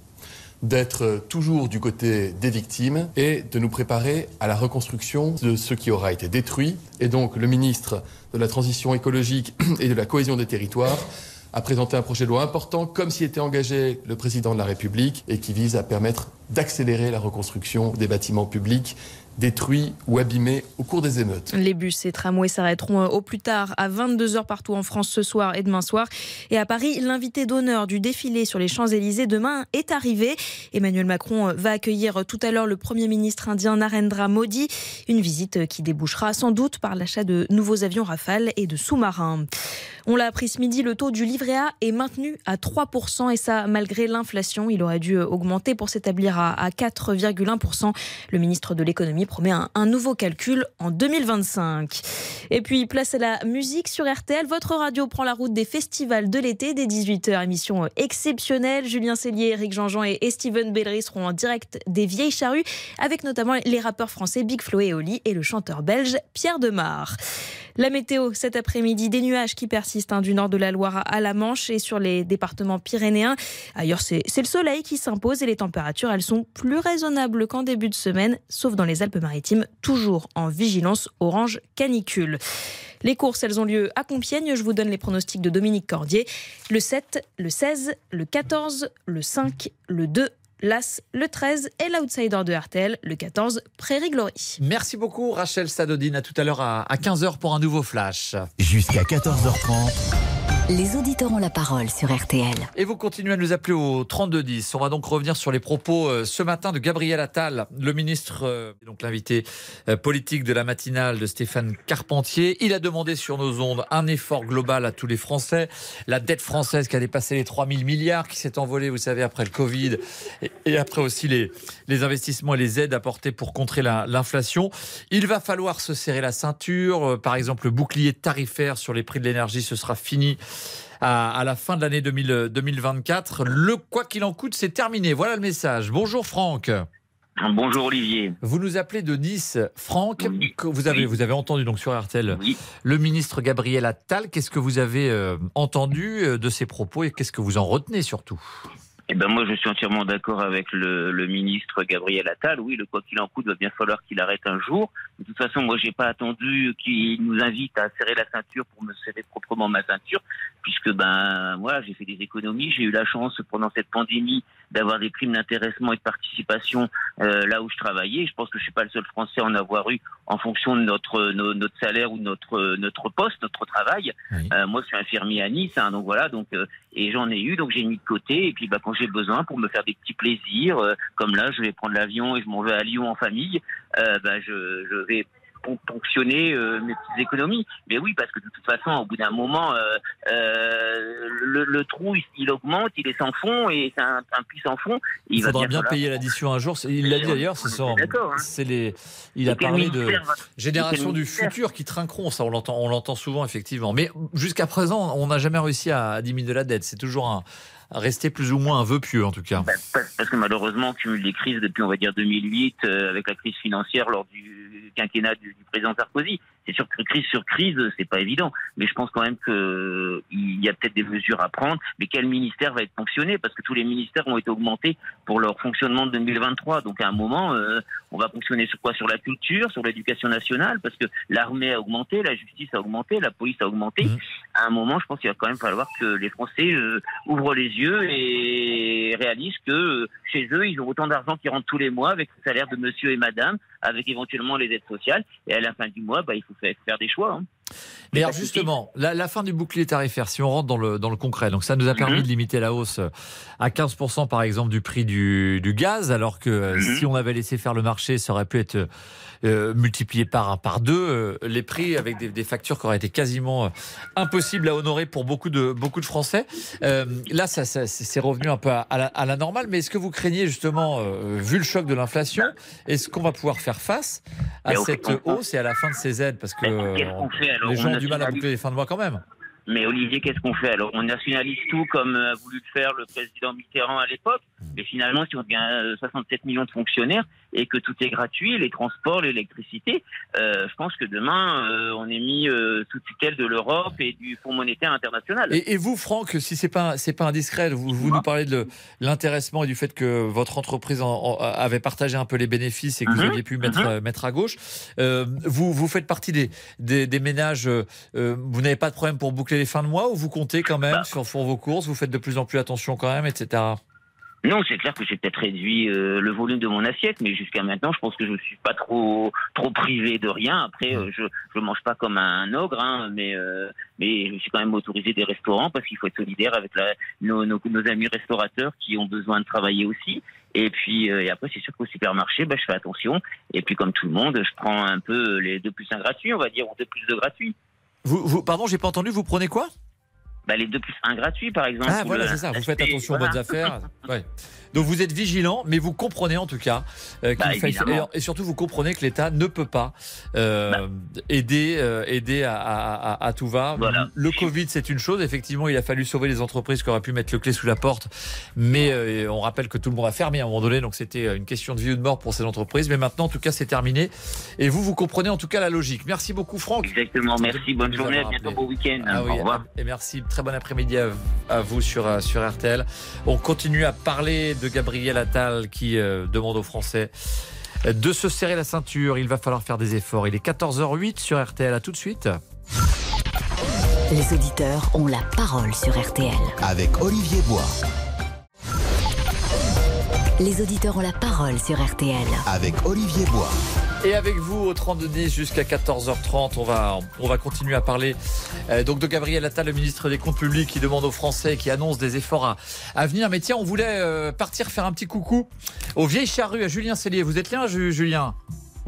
d'être toujours du côté des victimes et de nous préparer à la reconstruction de ce qui aura été détruit. Et donc le ministre de la Transition écologique [clears throat] et de la cohésion des territoires a présenté un projet de loi important, comme s'y était engagé le président de la République, et qui vise à permettre d'accélérer la reconstruction des bâtiments publics détruits ou abîmés au cours des émeutes. Les bus et tramways s'arrêteront euh, au plus tard à 22h partout en France ce soir et demain soir. Et à Paris, l'invité d'honneur du défilé sur les Champs-Élysées demain est arrivé. Emmanuel Macron euh, va accueillir tout à l'heure le Premier ministre indien Narendra Modi. Une visite euh, qui débouchera sans doute par l'achat de nouveaux avions Rafale et de sous-marins. On l'a appris ce midi, le taux du livret A est maintenu à 3% et ça malgré l'inflation. Il aurait dû augmenter pour s'établir à 4,1%. Le ministre de l'économie promet un, nouveau calcul en 2025. Et puis place à la musique sur RTL. Votre radio prend la route des festivals de l'été dès 18h. Émission exceptionnelle. Julien Cellier, Eric Jean-Jean et, Steven Bellery seront en direct des Vieilles Charrues avec notamment les rappeurs français Big Flo et Oli et le chanteur belge Pierre Demar. La météo cet après-midi, des nuages qui persistent hein, du nord de la Loire à la Manche et sur les départements pyrénéens. Ailleurs, c'est le soleil qui s'impose et les températures, elles sont plus raisonnables qu'en début de semaine, sauf dans les Alpes-Maritimes, toujours en vigilance orange canicule. Les courses, elles ont lieu à Compiègne. Je vous donne les pronostics de Dominique Cordier. Le 7, le 16, le 14, le 5, le 2, l'As, le 13 et l'outsider de RTL, le 14, Prairie Glory. Merci beaucoup Rachel Sadodine. À tout à l'heure à 15h pour un nouveau flash. Jusqu'à 14h30. Les auditeurs ont la parole sur RTL. Et vous continuez à nous appeler au 3210. On va donc revenir sur les propos euh, ce matin de Gabriel Attal, le ministre, euh, donc l'invité euh, politique de la matinale de Stéphane Carpentier. Il a demandé sur nos ondes un effort global à tous les Français. La dette française qui a dépassé les 3000 milliards, qui s'est envolée, vous savez, après le Covid et après aussi les, les investissements et les aides apportées pour contrer l'inflation. Il va falloir se serrer la ceinture. Par exemple, le bouclier tarifaire sur les prix de l'énergie, ce sera fini à, la fin de l'année 2024. Le quoi qu'il en coûte, c'est terminé. Voilà le message. Bonjour Franck. Bonjour Olivier. Vous nous appelez de Nice, Franck. Vous avez vous avez entendu donc sur RTL le ministre Gabriel Attal. Qu'est-ce que vous avez euh, entendu euh, de ses propos et qu'est-ce que vous en retenez surtout? Eh ben moi, je suis entièrement d'accord avec le, le, ministre Gabriel Attal. Oui, le quoi qu'il en coûte va bien falloir qu'il arrête un jour. De toute façon, moi, j'ai pas attendu qu'il nous invite à serrer la ceinture pour me serrer proprement ma ceinture, puisque ben moi, j'ai fait des économies. J'ai eu la chance pendant cette pandémie d'avoir des primes d'intéressement et de participation euh, là où je travaillais. Je pense que je suis pas le seul Français à en avoir eu en fonction de notre notre salaire ou de notre notre poste, notre travail. Euh, moi, je suis infirmier à Nice, hein, donc voilà, donc euh, et j'en ai eu, donc j'ai mis de côté. Et puis, bah, quand j'ai besoin pour me faire des petits plaisirs, euh, comme là, je vais prendre l'avion et je m'en vais à Lyon en famille, euh, bah, je, je vais ponctionner euh, mes petites économies. Mais oui, parce que de toute façon, au bout d'un moment, euh, euh, le, le, trou, il, augmente, il est sans fond et c'est un, un puits sans fond. Il, il faudra bien, payer l'addition un jour. Il l'a dit d'ailleurs, c'est ça. Hein. C'est les. Il a parlé de générations du futur qui trinqueront. Ça, on l'entend, on l'entend souvent effectivement. Mais jusqu'à présent, on n'a jamais réussi à diminuer la dette. C'est toujours un rester plus ou moins un vœu pieux en tout cas. Bah, parce que malheureusement, on cumule des crises depuis, on va dire, 2008, euh, avec la crise financière lors du quinquennat du, du président Sarkozy c'est sûr que crise sur crise, c'est pas évident. Mais je pense quand même qu'il y a peut-être des mesures à prendre. Mais quel ministère va être fonctionné? Parce que tous les ministères ont été augmentés pour leur fonctionnement de 2023. Donc à un moment, euh, on va fonctionner sur quoi? Sur la culture, sur l'éducation nationale, parce que l'armée a augmenté, la justice a augmenté, la police a augmenté. Mmh. À un moment, je pense qu'il va quand même falloir que les Français euh, ouvrent les et réalisent que euh, chez eux, ils ont autant d'argent qui rentre tous les mois avec le salaire de monsieur et madame, avec éventuellement les aides sociales. Et à la fin du mois, bah, il faut faire des choix. Hein. Mais alors justement, la, fin du bouclier tarifaire, si on rentre dans le, dans le concret, donc ça nous a permis mhm. de limiter la hausse à 15% par exemple du prix du, du gaz, alors que euh, mhm. si on avait laissé faire le marché, ça aurait pu être euh, multiplié par par deux euh, les prix avec des, des, factures qui auraient été quasiment euh, impossibles à honorer pour beaucoup de beaucoup de Français. là, ça, ça c'est revenu un peu à, la, à la, normale. Mais est-ce que vous craignez justement, vu le choc de l'inflation, est-ce qu'on va pouvoir faire face à cette hausse et à la fin de ces aides? Parce que les gens ont du mal à boucler les fins de mois quand même. Mais Olivier, qu'est-ce qu'on fait Alors, on nationalise tout comme a voulu le faire le président Mitterrand à l'époque. Mais finalement, si on devient 67 millions de fonctionnaires, et que tout est gratuit, les transports, l'électricité. Euh, je pense que demain, euh, on est mis euh, sous tutelle de l'Europe et du Fonds monétaire international. Et, vous, Franck, si c'est pas c'est pas indiscret, vous, vous nous parlez de l'intéressement et du fait que votre entreprise avait partagé un peu les bénéfices et que vous mhm. aviez pu mettre mhm. mettre à gauche. vous vous faites partie des des, des ménages. vous n'avez pas de problème pour boucler les fins de mois ou vous comptez quand même bah. sur, sur vos courses. Vous faites de plus en plus attention quand même, etc. Non, c'est clair que j'ai peut-être réduit euh, le volume de mon assiette, mais jusqu'à maintenant, je pense que je ne suis pas trop trop privé de rien. Après, euh, je je mange pas comme un ogre, hein, mais euh, mais je suis quand même autorisé des restaurants parce qu'il faut être solidaire avec la, nos, nos, nos, amis restaurateurs qui ont besoin de travailler aussi. Et puis et après, c'est sûr qu'au supermarché, bah, je fais attention. Et puis comme tout le monde, je prends un peu les deux plus un gratuit, on va dire, ou deux plus de gratuit. Vous, vous pardon, j'ai pas entendu. Vous prenez quoi? Bah, les 2 plus 1 gratuits, par exemple. Ah, voilà, c'est ça. Vous faites attention aux voilà. bonnes affaires. [laughs] Ouais. Donc vous êtes vigilant, mais vous comprenez en tout cas euh, qu'il Bah, faille- et, et surtout vous comprenez que l'État ne peut pas euh, aider euh, aider à, à- à- à tout va. Le Covid c'est une chose. Effectivement, il a fallu sauver les entreprises qui auraient pu mettre le clé sous la porte, mais euh, on rappelle que tout le monde a fermé à un moment donné, donc c'était une question de vie ou de mort pour ces entreprises. Mais maintenant, en tout cas, c'est terminé. Et vous, vous comprenez en tout cas la logique. Merci beaucoup, Franck. Exactement, merci, bonne journée, à bientôt, bon week-end. Ah oui, Au revoir. Et merci, très bon après-midi à, vous sur, euh, sur RTL. On continue à parler de Gabriel Attal qui euh, demande aux Français de se serrer la ceinture. Il va falloir faire des efforts. Il est 14h08 sur RTL. À tout de suite. Les auditeurs ont la parole sur RTL. Avec Olivier Bois. Les auditeurs ont la parole sur RTL. Avec Olivier Bois. Et avec vous au 3210 jusqu'à 14h30, on va, on va continuer à parler euh, donc de Gabriel Attal, le ministre des Comptes Publics, qui demande aux Français, qui annonce des efforts à, venir. Mais tiens, on voulait euh, partir faire un petit coucou aux vieilles charrues à Julien Cellier. Vous êtes là, Ju- Julien?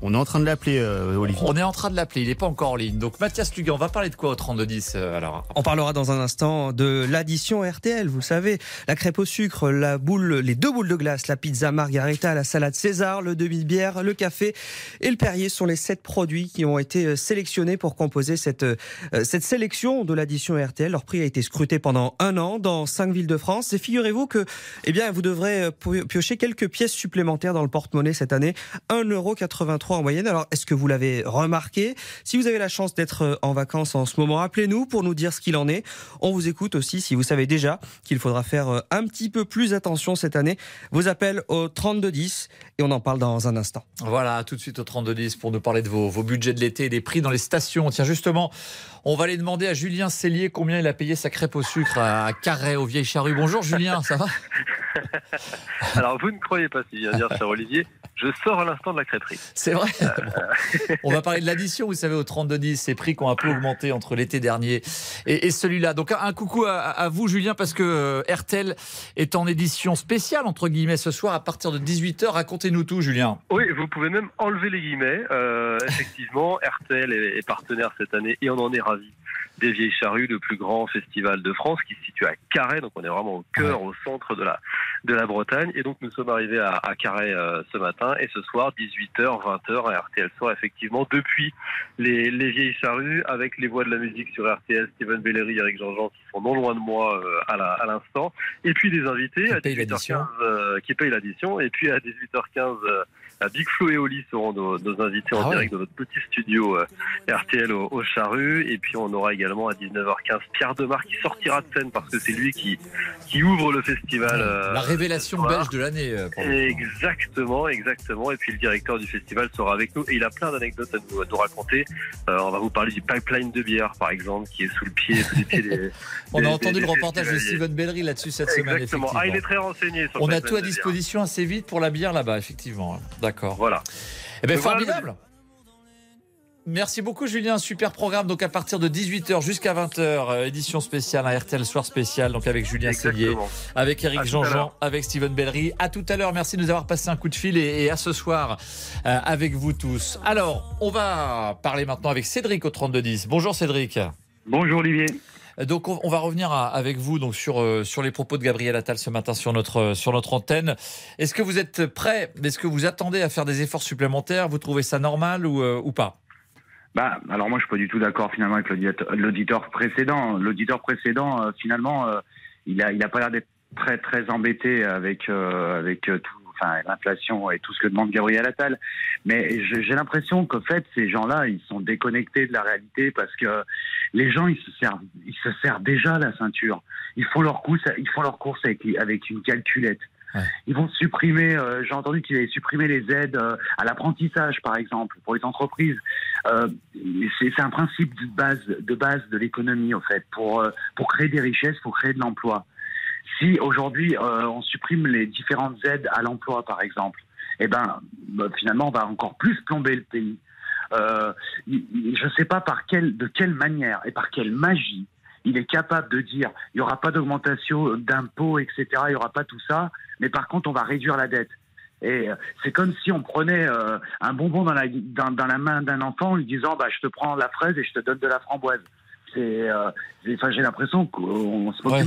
On est en train de l'appeler, euh, Olivier. On est en train de l'appeler, il n'est pas encore en ligne. Donc Mathias Lugan, on va parler de quoi au 3210 euh, alors On parlera dans un instant de l'addition RTL, vous le savez, la crêpe au sucre, la boule, les deux boules de glace, la pizza margarita, la salade César, le demi-bière, le café et le Perrier sont les sept produits qui ont été euh, sélectionnés pour composer cette, euh, cette sélection de l'addition RTL. Leur prix a été scruté pendant un an dans cinq villes de France et figurez-vous que, eh bien, vous devrez piocher quelques pièces supplémentaires dans le porte-monnaie cette année, 1,83€ en moyenne. Alors, est-ce que vous l'avez remarqué? Si vous avez la chance d'être euh, en vacances en ce moment, appelez-nous pour nous dire ce qu'il en est. On vous écoute aussi si vous savez déjà qu'il faudra faire euh, un petit peu plus attention cette année. Vos appels au 3210 et on en parle dans un instant. Voilà, tout de suite au 3210 pour nous parler de vos, vos budgets de l'été et des prix dans les stations. Tiens, justement, on va aller demander à Julien Cellier combien il a payé sa crêpe au sucre à Carré, aux Vieilles Charrues. Bonjour Julien, ça va? [laughs] Alors, vous ne croyez pas si de dire, cher Olivier, je sors à l'instant de la crêperie. C'est On va parler de l'addition, vous savez, au 3210, ces prix qui ont un peu augmenté entre l'été dernier et, celui-là. Donc un, coucou à, à vous, Julien, parce que euh, RTL est en édition spéciale, entre guillemets, ce soir à partir de 18h. Racontez-nous tout, Julien. Oui, vous pouvez même enlever les guillemets. Euh, effectivement, [laughs] RTL est, est partenaire cette année et on en est ravis. Des Vieilles Charrues, le plus grand festival de France qui se situe à Carhaix, donc on est vraiment au cœur, au centre de la, de la Bretagne. Et donc nous sommes arrivés à, à Carhaix euh, ce matin et ce soir, 18h, 20h, à RTL Soir, effectivement, depuis les, les Vieilles Charrues, avec les voix de la musique sur RTL, Steven Bellery, Eric Jean-Jean, qui sont non loin de moi euh, à l'instant. Et puis des invités à 18h15 euh, qui payent l'addition. Et puis à 18h15, euh, à Big Flo et Oli seront nos, nos invités en Ah ouais. direct de notre petit studio euh, RTL au, au Charru. Et puis on aura également à 19h15 Pierre Demar qui sortira de scène parce que c'est lui qui, qui ouvre le festival. euh, La révélation ce soir. belge de l'année. euh. Exactement, exactement. Et puis le directeur du festival sera avec nous et il a plein d'anecdotes à nous, à nous raconter. Euh, on va vous parler du pipeline de bière, par exemple, qui est sous le pied, sous les pieds des. [laughs] On des- a entendu des- le reportage de. Steven Bellery là-dessus cette semaine. Exactement. Ah, il est très renseigné sur On a tout à bière. disposition assez vite pour la bière là-bas, effectivement. D'accord. Voilà. Eh bien, voilà, formidable. Merci beaucoup Julien, super programme donc à partir de 18h jusqu'à 20h euh, édition spéciale un RTL soir spécial donc avec Julien Cellier, avec Eric Jean-Jean, avec Steven Bellery. À tout à l'heure, merci de nous avoir passé un coup de fil et, et à ce soir euh, avec vous tous. Alors, on va parler maintenant avec Cédric au 3210. Bonjour Cédric. Bonjour Olivier. Donc on, on va revenir à- avec vous donc sur euh, sur les propos de Gabriel Attal ce matin sur notre euh, sur notre antenne. Est-ce que vous êtes prêt Est-ce que vous attendez à faire des efforts supplémentaires? Vous trouvez ça normal ou, euh, ou pas? Bah, alors moi, je suis pas du tout d'accord finalement avec l'auditeur- précédent. L'auditeur précédent, euh, finalement, euh, il a, pas l'air d'être très, très embêté avec, euh, l'inflation et tout ce que demande Gabriel Attal. Mais j'ai l'impression qu'en fait, ces gens-là, ils sont déconnectés de la réalité parce que les gens, ils se servent, ils se servent déjà la ceinture. Ils font leur course, ils font leur course avec, avec une calculette. Ils vont supprimer, euh, j'ai entendu qu'ils avaient supprimé les aides euh, à l'apprentissage, par exemple, pour les entreprises. Euh, c'est un principe de base de, base de l'économie, en fait. Pour, pour créer des richesses, pour créer de l'emploi. Si aujourd'hui, on supprime les différentes aides à l'emploi, par exemple, eh ben, bah, finalement, on va encore plus plomber le pays. Je ne sais pas par quelle, de quelle manière et par quelle magie il est capable de dire il n'y aura pas d'augmentation d'impôts, etc., il n'y aura pas tout ça, mais par contre, on va réduire la dette. Et euh, c'est comme si on prenait euh, un bonbon dans la, main d'un enfant en lui disant bah, je te prends la fraise et je te donne de la framboise. C'est, euh, enfin, j'ai l'impression qu'on se Ouais.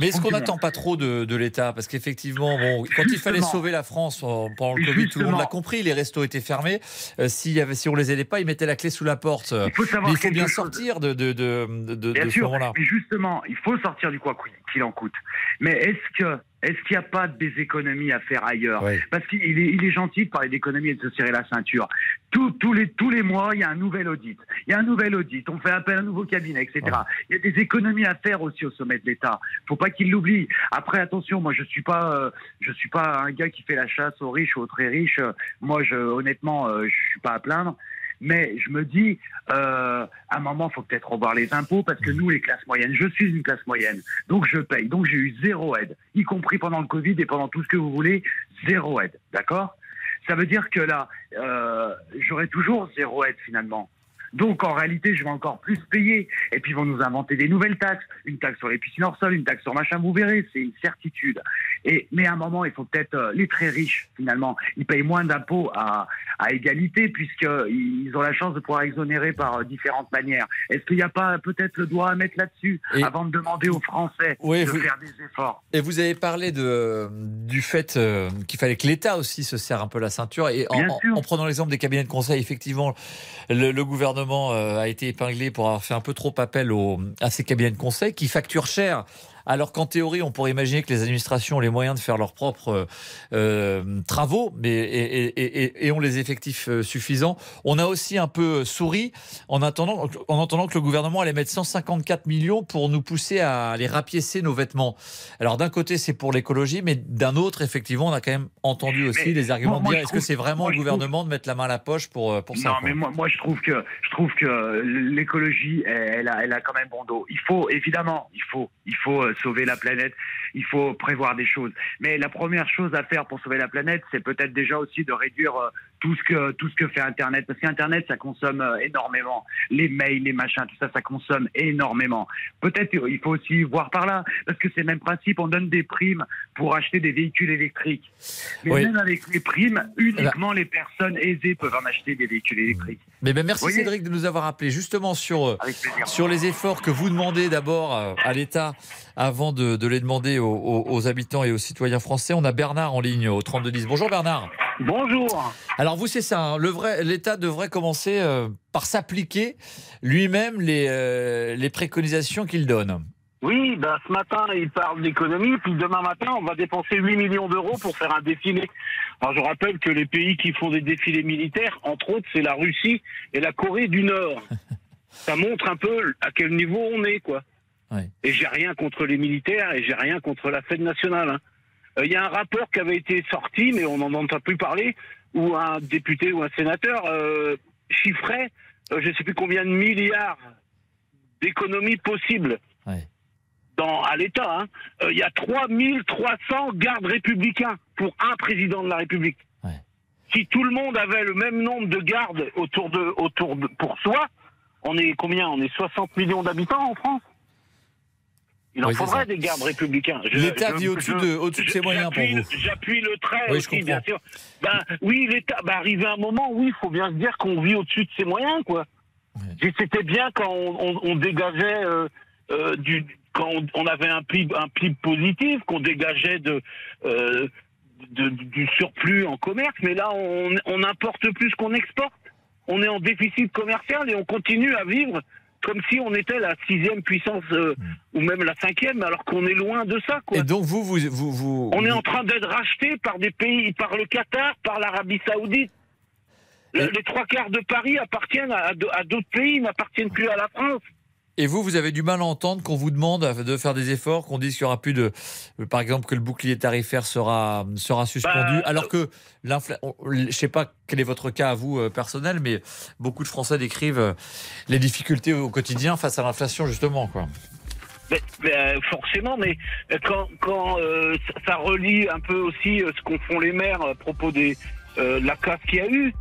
Mais est-ce qu'on n'attend pas trop de, de l'État Parce qu'effectivement, bon, quand il fallait sauver la France euh, pendant le Covid, tout le monde l'a compris, les restos étaient fermés. Euh, s'il y avait, si on les aidait pas, ils mettaient la clé sous la porte. Il faut savoir Mais il faut quelque bien sortir de, de, de, de, de- Bien de ce moment-là. mais justement, il faut sortir du quoi qu'il en coûte. Mais est-ce que est-ce qu'il n'y a pas des économies à faire ailleurs Parce qu'il est, il est gentil de parler d'économie et de se serrer la ceinture. Tous, tous, les, tous les mois, il y a un nouvel audit. Il y a un nouvel audit. On fait appel à un nouveau cabinet, etc. Il y a des économies à faire aussi au sommet de l'État. faut pas qu'il l'oublie. Après, attention, moi, je suis pas, euh, je suis pas un gars qui fait la chasse aux riches ou aux très riches. Moi, je, honnêtement, euh, je suis pas à plaindre. Mais je me dis, euh, à un moment, faut peut-être revoir les impôts parce que nous, les classes moyennes, je suis une classe moyenne, donc je paye. Donc j'ai eu zéro aide, y compris pendant le Covid et pendant tout ce que vous voulez, zéro aide. D'accord? Ça veut dire que là, euh, j'aurai toujours zéro aide finalement. Donc en réalité, je vais encore plus payer. Et puis ils vont nous inventer des nouvelles taxes, une taxe sur les piscines hors sol, une taxe sur machin. Vous verrez, c'est une certitude. Et mais à un moment, il faut peut-être euh, les très riches finalement, ils payent moins d'impôts à, à égalité puisqu'ils ont la chance de pouvoir exonérer par euh, différentes manières. Est-ce qu'il n'y a pas peut-être le doigt à mettre là-dessus avant de demander aux Français Oui, de vous- faire des efforts? Et vous avez parlé de, du fait euh, qu'il fallait que l'État aussi se serre un peu la ceinture. Et en, prenant l'exemple des cabinets de conseil, effectivement, le, le gouvernement euh, a été épinglé pour avoir fait un peu trop appel à ces cabinets de conseil qui facturent cher. Alors qu'en théorie, on pourrait imaginer que les administrations ont les moyens de faire leurs propres euh, euh, travaux, mais et, et- et- et ont les effectifs euh, suffisants. On a aussi un peu souri en attendant, en entendant que le gouvernement allait mettre 154 millions pour nous pousser à aller rapiécer nos vêtements. Alors d'un côté, c'est pour l'écologie, mais d'un autre, effectivement, on a quand même entendu aussi Mais les arguments moi- de dire est-ce que c'est vraiment moi, je gouvernement de mettre la main à la poche pour, pour ça non, mais moi, moi, je trouve que je trouve que l'écologie, elle, elle a, elle a quand même bon dos. Il faut évidemment, il faut, il faut sauver la planète. Il faut prévoir des choses. Mais la première chose à faire pour sauver la planète, c'est peut-être déjà aussi de réduire euh, tout ce que tout ce que fait Internet, parce qu'Internet, ça consomme euh, énormément. Les mails, les machins, tout ça, ça consomme énormément. Peut-être euh, il faut aussi voir par là, parce que c'est le même principe. On donne des primes pour acheter des véhicules électriques. Mais Oui. même avec les primes, uniquement les personnes aisées peuvent en acheter des véhicules électriques. Mais ben merci Cédric de nous avoir appelé justement sur, sur les efforts que vous demandez d'abord à l'État avant de, de les demander aux, aux- aux habitants et aux citoyens français. On a Bernard en ligne au 3210. Bonjour Bernard. Bonjour. Alors vous c'est ça, hein, le vrai l'État devrait commencer euh, par s'appliquer lui-même les, euh, les préconisations qu'il donne. Oui, ben, ce matin, il parle d'économie, puis demain matin, on va dépenser 8 millions d'euros pour faire un défilé. Alors, je rappelle que les pays qui font des défilés militaires, entre autres, c'est la Russie et la Corée du Nord. [laughs] Ça montre un peu à quel niveau on est, quoi. Et j'ai rien contre les militaires et j'ai rien contre la fête nationale. hein. Euh, Il y a un rapport qui avait été sorti, mais on n'en entend plus parler, où un député ou un sénateur euh, chiffrait, euh, je ne sais plus combien de milliards d'économies possibles dans, à l'État. hein. Euh, Il y a 3300 gardes républicains pour un président de la République. Si tout le monde avait le même nombre de gardes autour de, autour de, pour soi, on est combien? On est 60 millions d'habitants en France? Il en Oui, faudrait des gardes républicains. L'État vit au-dessus de- au-dessus de ses moyens pour j'appuie- vous. J'appuie le trait Oui, je aussi, bien comprends. sûr. Ben, oui, l'État, ben, arrivé un moment, oui, il faut bien se dire qu'on vit au-dessus de ses moyens, quoi. C'était bien quand on, on- on dégageait euh, euh, du quand on, on avait un PIB, un PIB positif, qu'on dégageait de, euh, de- du surplus en commerce, mais là on, on importe plus qu'on exporte. On est en déficit commercial et on continue à vivre comme si on était la sixième puissance euh, ou même la cinquième, alors qu'on est loin de ça. Quoi. Et donc vous vous vous, vous On est en train d'être racheté par des pays, par le Qatar, par l'Arabie Saoudite. Le- les trois quarts de Paris appartiennent à, à d'autres pays, n'appartiennent plus à la France. Et vous, vous avez du mal à entendre qu'on vous demande de faire des efforts, qu'on dise qu'il n'y aura plus de, euh, par exemple, que le bouclier tarifaire sera sera suspendu, Bah, alors que l'inflation, je sais pas quel est votre cas à vous euh, personnel, mais beaucoup de Français décrivent euh, les difficultés au quotidien face à l'inflation justement, quoi. Mais, mais, euh, forcément, mais euh, quand, quand euh, ça- relie un peu aussi euh, ce qu'ont font les maires à propos des, euh, de la casse qu'il y a eu.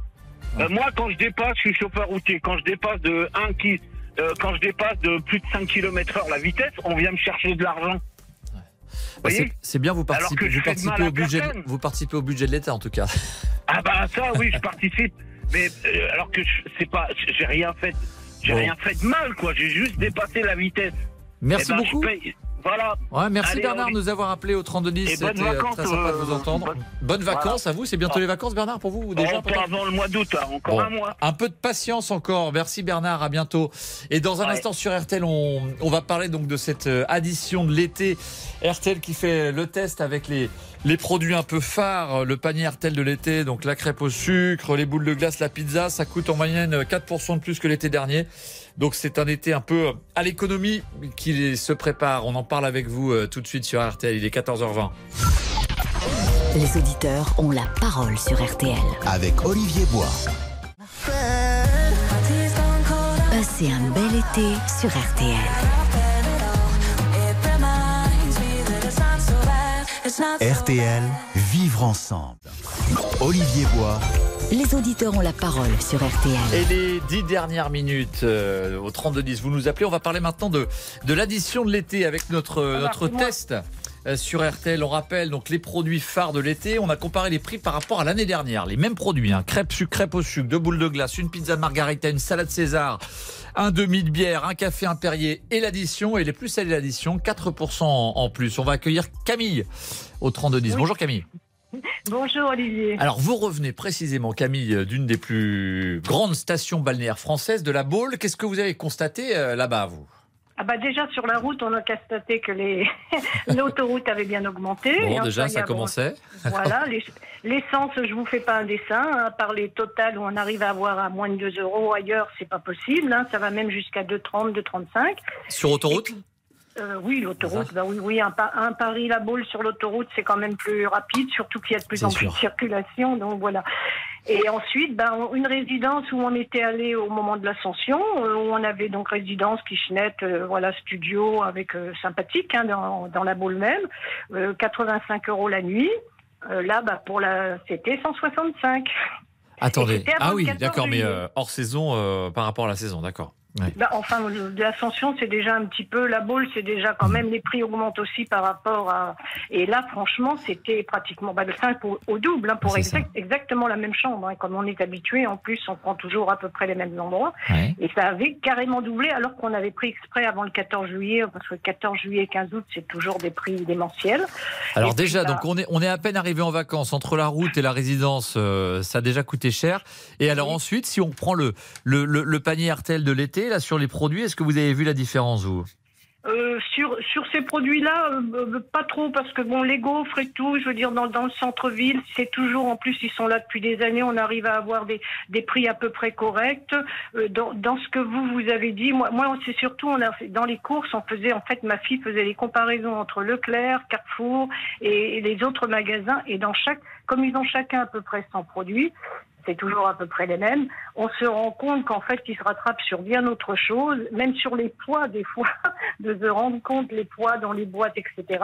Euh, moi, quand je dépasse, je suis chauffeur routier, quand je dépasse de 1 qui, euh, quand je dépasse de plus de 5 km heure la vitesse, on vient me chercher de l'argent. Bah, c'est- bien, vous participez, vous de au budget, personne. vous participez au budget de l'État en tout cas. [laughs] Ah bah ça oui, je participe. Mais euh, alors que je- c'est pas, j'ai rien fait. J'ai Bon. rien fait de mal, quoi. J'ai juste dépassé la vitesse. Merci Eh ben, je beaucoup. paye- Voilà. Ouais, merci Allez, Bernard de nous avoir appelé au 3210. Et bonnes C'était euh, vacances, très sympa de vous euh, entendre. bonne- Bonnes vacances Voilà. à vous. C'est bientôt Ah. les vacances, Bernard, pour vous ou déjà peut-être avant le mois d'août, hein, encore Bon, un mois. Un peu de patience encore. Merci Bernard, à bientôt. Et dans un Ouais. instant sur RTL, on, on va parler donc de cette euh, addition de l'été. RTL qui fait le test avec les, les produits un peu phares, le panier RTL de l'été, donc la crêpe au sucre, les boules de glace, la pizza, ça coûte en moyenne 4% de plus que l'été dernier. Donc c'est un été un peu à l'économie qui se prépare. On en parle avec vous euh, tout de suite sur RTL. Il est 14h20. Les auditeurs ont la parole sur RTL. Avec Olivier Bois. Passez un bel été sur RTL. RTL, vivre ensemble. Olivier Bois. Les auditeurs ont la parole sur RTL. Et les dix dernières minutes euh, au 32-10, vous nous appelez. On va parler maintenant de, de l'addition de l'été avec notre, notre test euh, sur RTL. On rappelle donc les produits phares de l'été. On a comparé les prix par rapport à l'année dernière. Les mêmes produits, hein, crêpes sucre, crêpes au sucre, deux boules de glace, une pizza margarita, une salade César, un demi de bière, un café impérié et l'addition. Et les plus salés l'addition, 4% en, plus. On va accueillir Camille au 32-10. Bonjour Camille. [laughs] Bonjour Olivier. Alors vous revenez précisément Camille d'une des plus grandes stations balnéaires françaises de la Baule. Qu'est-ce que vous avez constaté euh, là-bas vous? Ah bah déjà sur la route, on a constaté que les [laughs] l'autoroute avait bien augmenté. Bon déjà ça commençait. Voilà, [laughs] les- l'essence, je vous fais pas un dessin. hein, à part les totales où on arrive à avoir à moins de 2 euros ailleurs, c'est pas possible. hein, ça va même jusqu'à 2,30, 2,35. Sur autoroute? Euh, oui, l'autoroute, bah oui, oui, un, un Paris-La Baule sur l'autoroute, c'est quand même plus rapide, surtout qu'il y a de plus en plus sûr. de circulation, donc voilà. Et ensuite, ben, une résidence où on était allé au moment de l'ascension, euh, où on avait donc résidence, kitchenette, euh, voilà, studio avec euh, sympathique hein, dans, dans la Baule même, euh, 85 euros la nuit. Euh, là, bah, pour la, c'était 165. Attendez. Ah oui, 14 d'accord, mais euh, hors saison euh, par rapport à la saison, d'accord. Ouais. Bah, enfin, l'ascension, c'est déjà un petit peu la boule, c'est déjà quand même les prix augmentent aussi par rapport à. Et là, franchement, c'était pratiquement bah, le 5 au, au double hein, pour exact- exactement la même chambre. hein. Comme on est habitué, en plus, on prend toujours à peu près les mêmes endroits. Ouais. Et ça avait carrément doublé alors qu'on avait pris exprès avant le 14 juillet, parce que le 14 juillet et 15 août, c'est toujours des prix démentiels. Alors Et déjà, là- donc on est, on est à peine arrivé en vacances entre la route et la résidence, euh, ça a déjà coûté cher. Et alors ensuite, si on prend le, le, le, le panier RTL de l'été, là sur les produits, est-ce que vous avez vu la différence vous? Euh, sur sur ces produits-là, euh, euh, pas trop parce que bon, les gaufres et tout, je veux dire dans, le centre-ville, c'est toujours en plus ils sont là depuis des années, on arrive à avoir des, des prix à peu près corrects. Dans, ce que vous vous avez dit, moi, moi c'est surtout on a dans les courses, on faisait en fait ma fille faisait les comparaisons entre Leclerc, Carrefour et, et les autres magasins et dans chaque comme ils ont chacun à peu près 100 produits. C'est toujours à peu près les mêmes. On se rend compte qu'en fait, ils se rattrapent sur bien autre chose, même sur les poids des fois, [laughs] de se rendre compte les poids dans les boîtes, etc.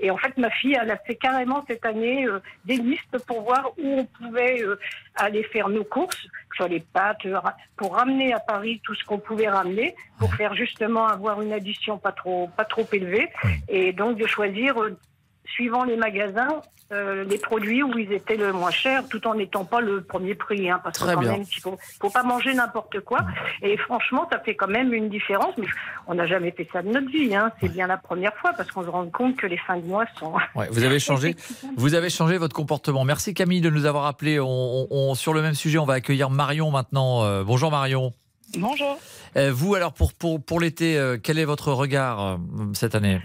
Et en fait, ma fille, elle a fait carrément cette année euh, des listes pour voir où on pouvait euh, aller faire nos courses, que ce soit les pâtes, pour ramener à Paris tout ce qu'on pouvait ramener, pour faire justement avoir une addition pas trop, pas trop élevée, et donc de choisir, euh, suivant les magasins, euh, les produits où ils étaient le moins chers, tout en n'étant pas le premier prix, hein, parce Très que quand bien. même, il faut, faut pas manger n'importe quoi. Et franchement, ça fait quand même une différence. Mais on n'a jamais fait ça de notre vie. Hein. C'est bien la première fois parce qu'on se rend compte que les fins de mois sont. Ouais, vous avez changé, [laughs] vous avez changé votre comportement. Merci Camille de nous avoir appelé. On, on- on- sur le même sujet, on va accueillir Marion maintenant. Euh, bonjour Marion. Bonjour. Euh, vous alors pour pour pour l'été, euh, quel est votre regard euh, cette année?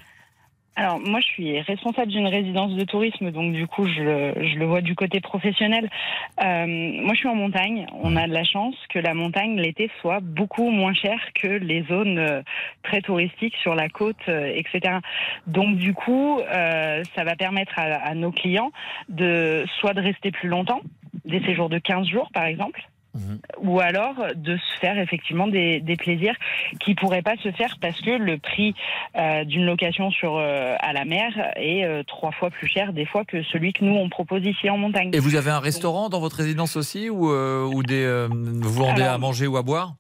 Alors moi je suis responsable d'une résidence de tourisme, donc du coup je, le- je le vois du côté professionnel. Euh, moi je suis en montagne, on a de la chance que la montagne l'été soit beaucoup moins chère que les zones euh, très touristiques sur la côte, euh, etc. Donc du coup euh, ça va permettre à, à nos clients de soit de rester plus longtemps, des séjours de 15 jours par exemple, ou alors de se faire effectivement des, des plaisirs qui pourraient pas se faire parce que le prix euh, d'une location sur euh, à la mer est euh, trois fois plus cher des fois que celui que nous on propose ici en montagne. Et vous avez un restaurant dans votre résidence aussi ou, ou des, vous vendez Alors- à manger ou à boire?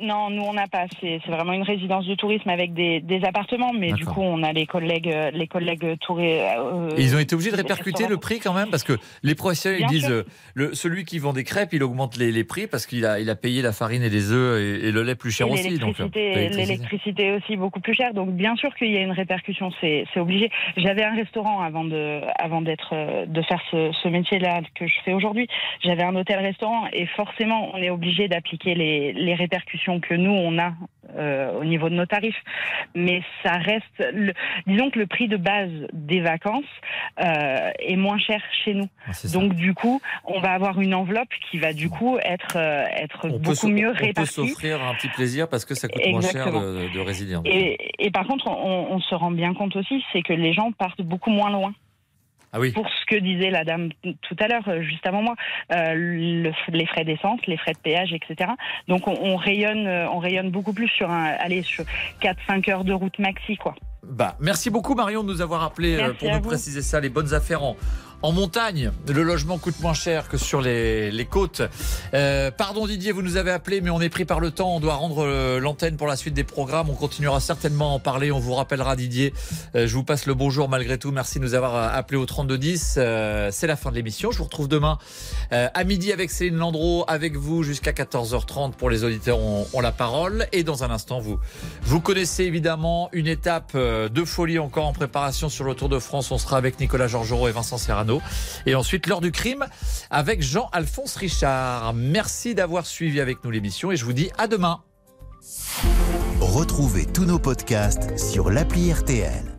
Non, nous on n'a pas. C'est vraiment une résidence de tourisme avec des, des appartements, mais du coup on a les collègues, euh, les collègues tourés. euh, ils ont été obligés de répercuter le prix quand même parce que les professionnels ils disent euh, le, celui qui vend des crêpes il augmente les, les prix parce qu'il a, il a payé la farine et les œufs et, et le lait plus cher Et aussi. Donc, l'électricité, aussi beaucoup plus chère. Donc bien sûr qu'il y a une répercussion, c'est obligé. J'avais un restaurant avant de avant d'être de faire ce, ce métier-là que je fais aujourd'hui. J'avais un hôtel-restaurant et forcément on est obligé d'appliquer les, les répercussions que nous on a euh, au niveau de nos tarifs. Mais ça reste, le, disons que le prix de base des vacances euh, est moins cher chez nous. Ah, Donc du coup, on va avoir une enveloppe qui va du coup être euh, être On beaucoup mieux on peut répartie. s'offrir un petit plaisir parce que ça coûte moins cher Exactement. de, de résider. Et, et par contre, on, on se rend bien compte aussi, c'est que les gens partent beaucoup moins loin. Ah oui. Pour ce que disait la dame tout à l'heure, euh, juste avant moi, euh, le- les frais d'essence, les frais de péage, etc. Donc on, on rayonne, euh, on rayonne beaucoup plus sur un, allez, sur 4-5 heures de route maxi, quoi. Bah, merci beaucoup Marion de nous avoir appelé euh, Merci pour nous vous. préciser ça, les bonnes affaires en, en montagne. Le logement coûte moins cher que sur les, les côtes. Euh, pardon Didier, vous nous avez appelé, mais on est pris par le temps. On doit rendre euh, l'antenne pour la suite des programmes. On continuera certainement à en parler. On vous rappellera Didier. Euh, je vous passe le bonjour malgré tout. Merci de nous avoir euh, appelé au 3210. Euh, C'est la fin de l'émission. Je vous retrouve demain euh, à midi avec Céline Landreau, avec vous jusqu'à 14h30 pour les auditeurs ont, ont la parole. Et dans un instant, vous, vous connaissez évidemment une étape de folie encore en préparation sur le Tour de France. On sera avec Nicolas Georgerot et Vincent Serrano. Et ensuite, l'heure du crime avec Jean-Alphonse Richard. Merci d'avoir suivi avec nous l'émission et je vous dis à demain. Retrouvez tous nos podcasts sur l'appli RTL.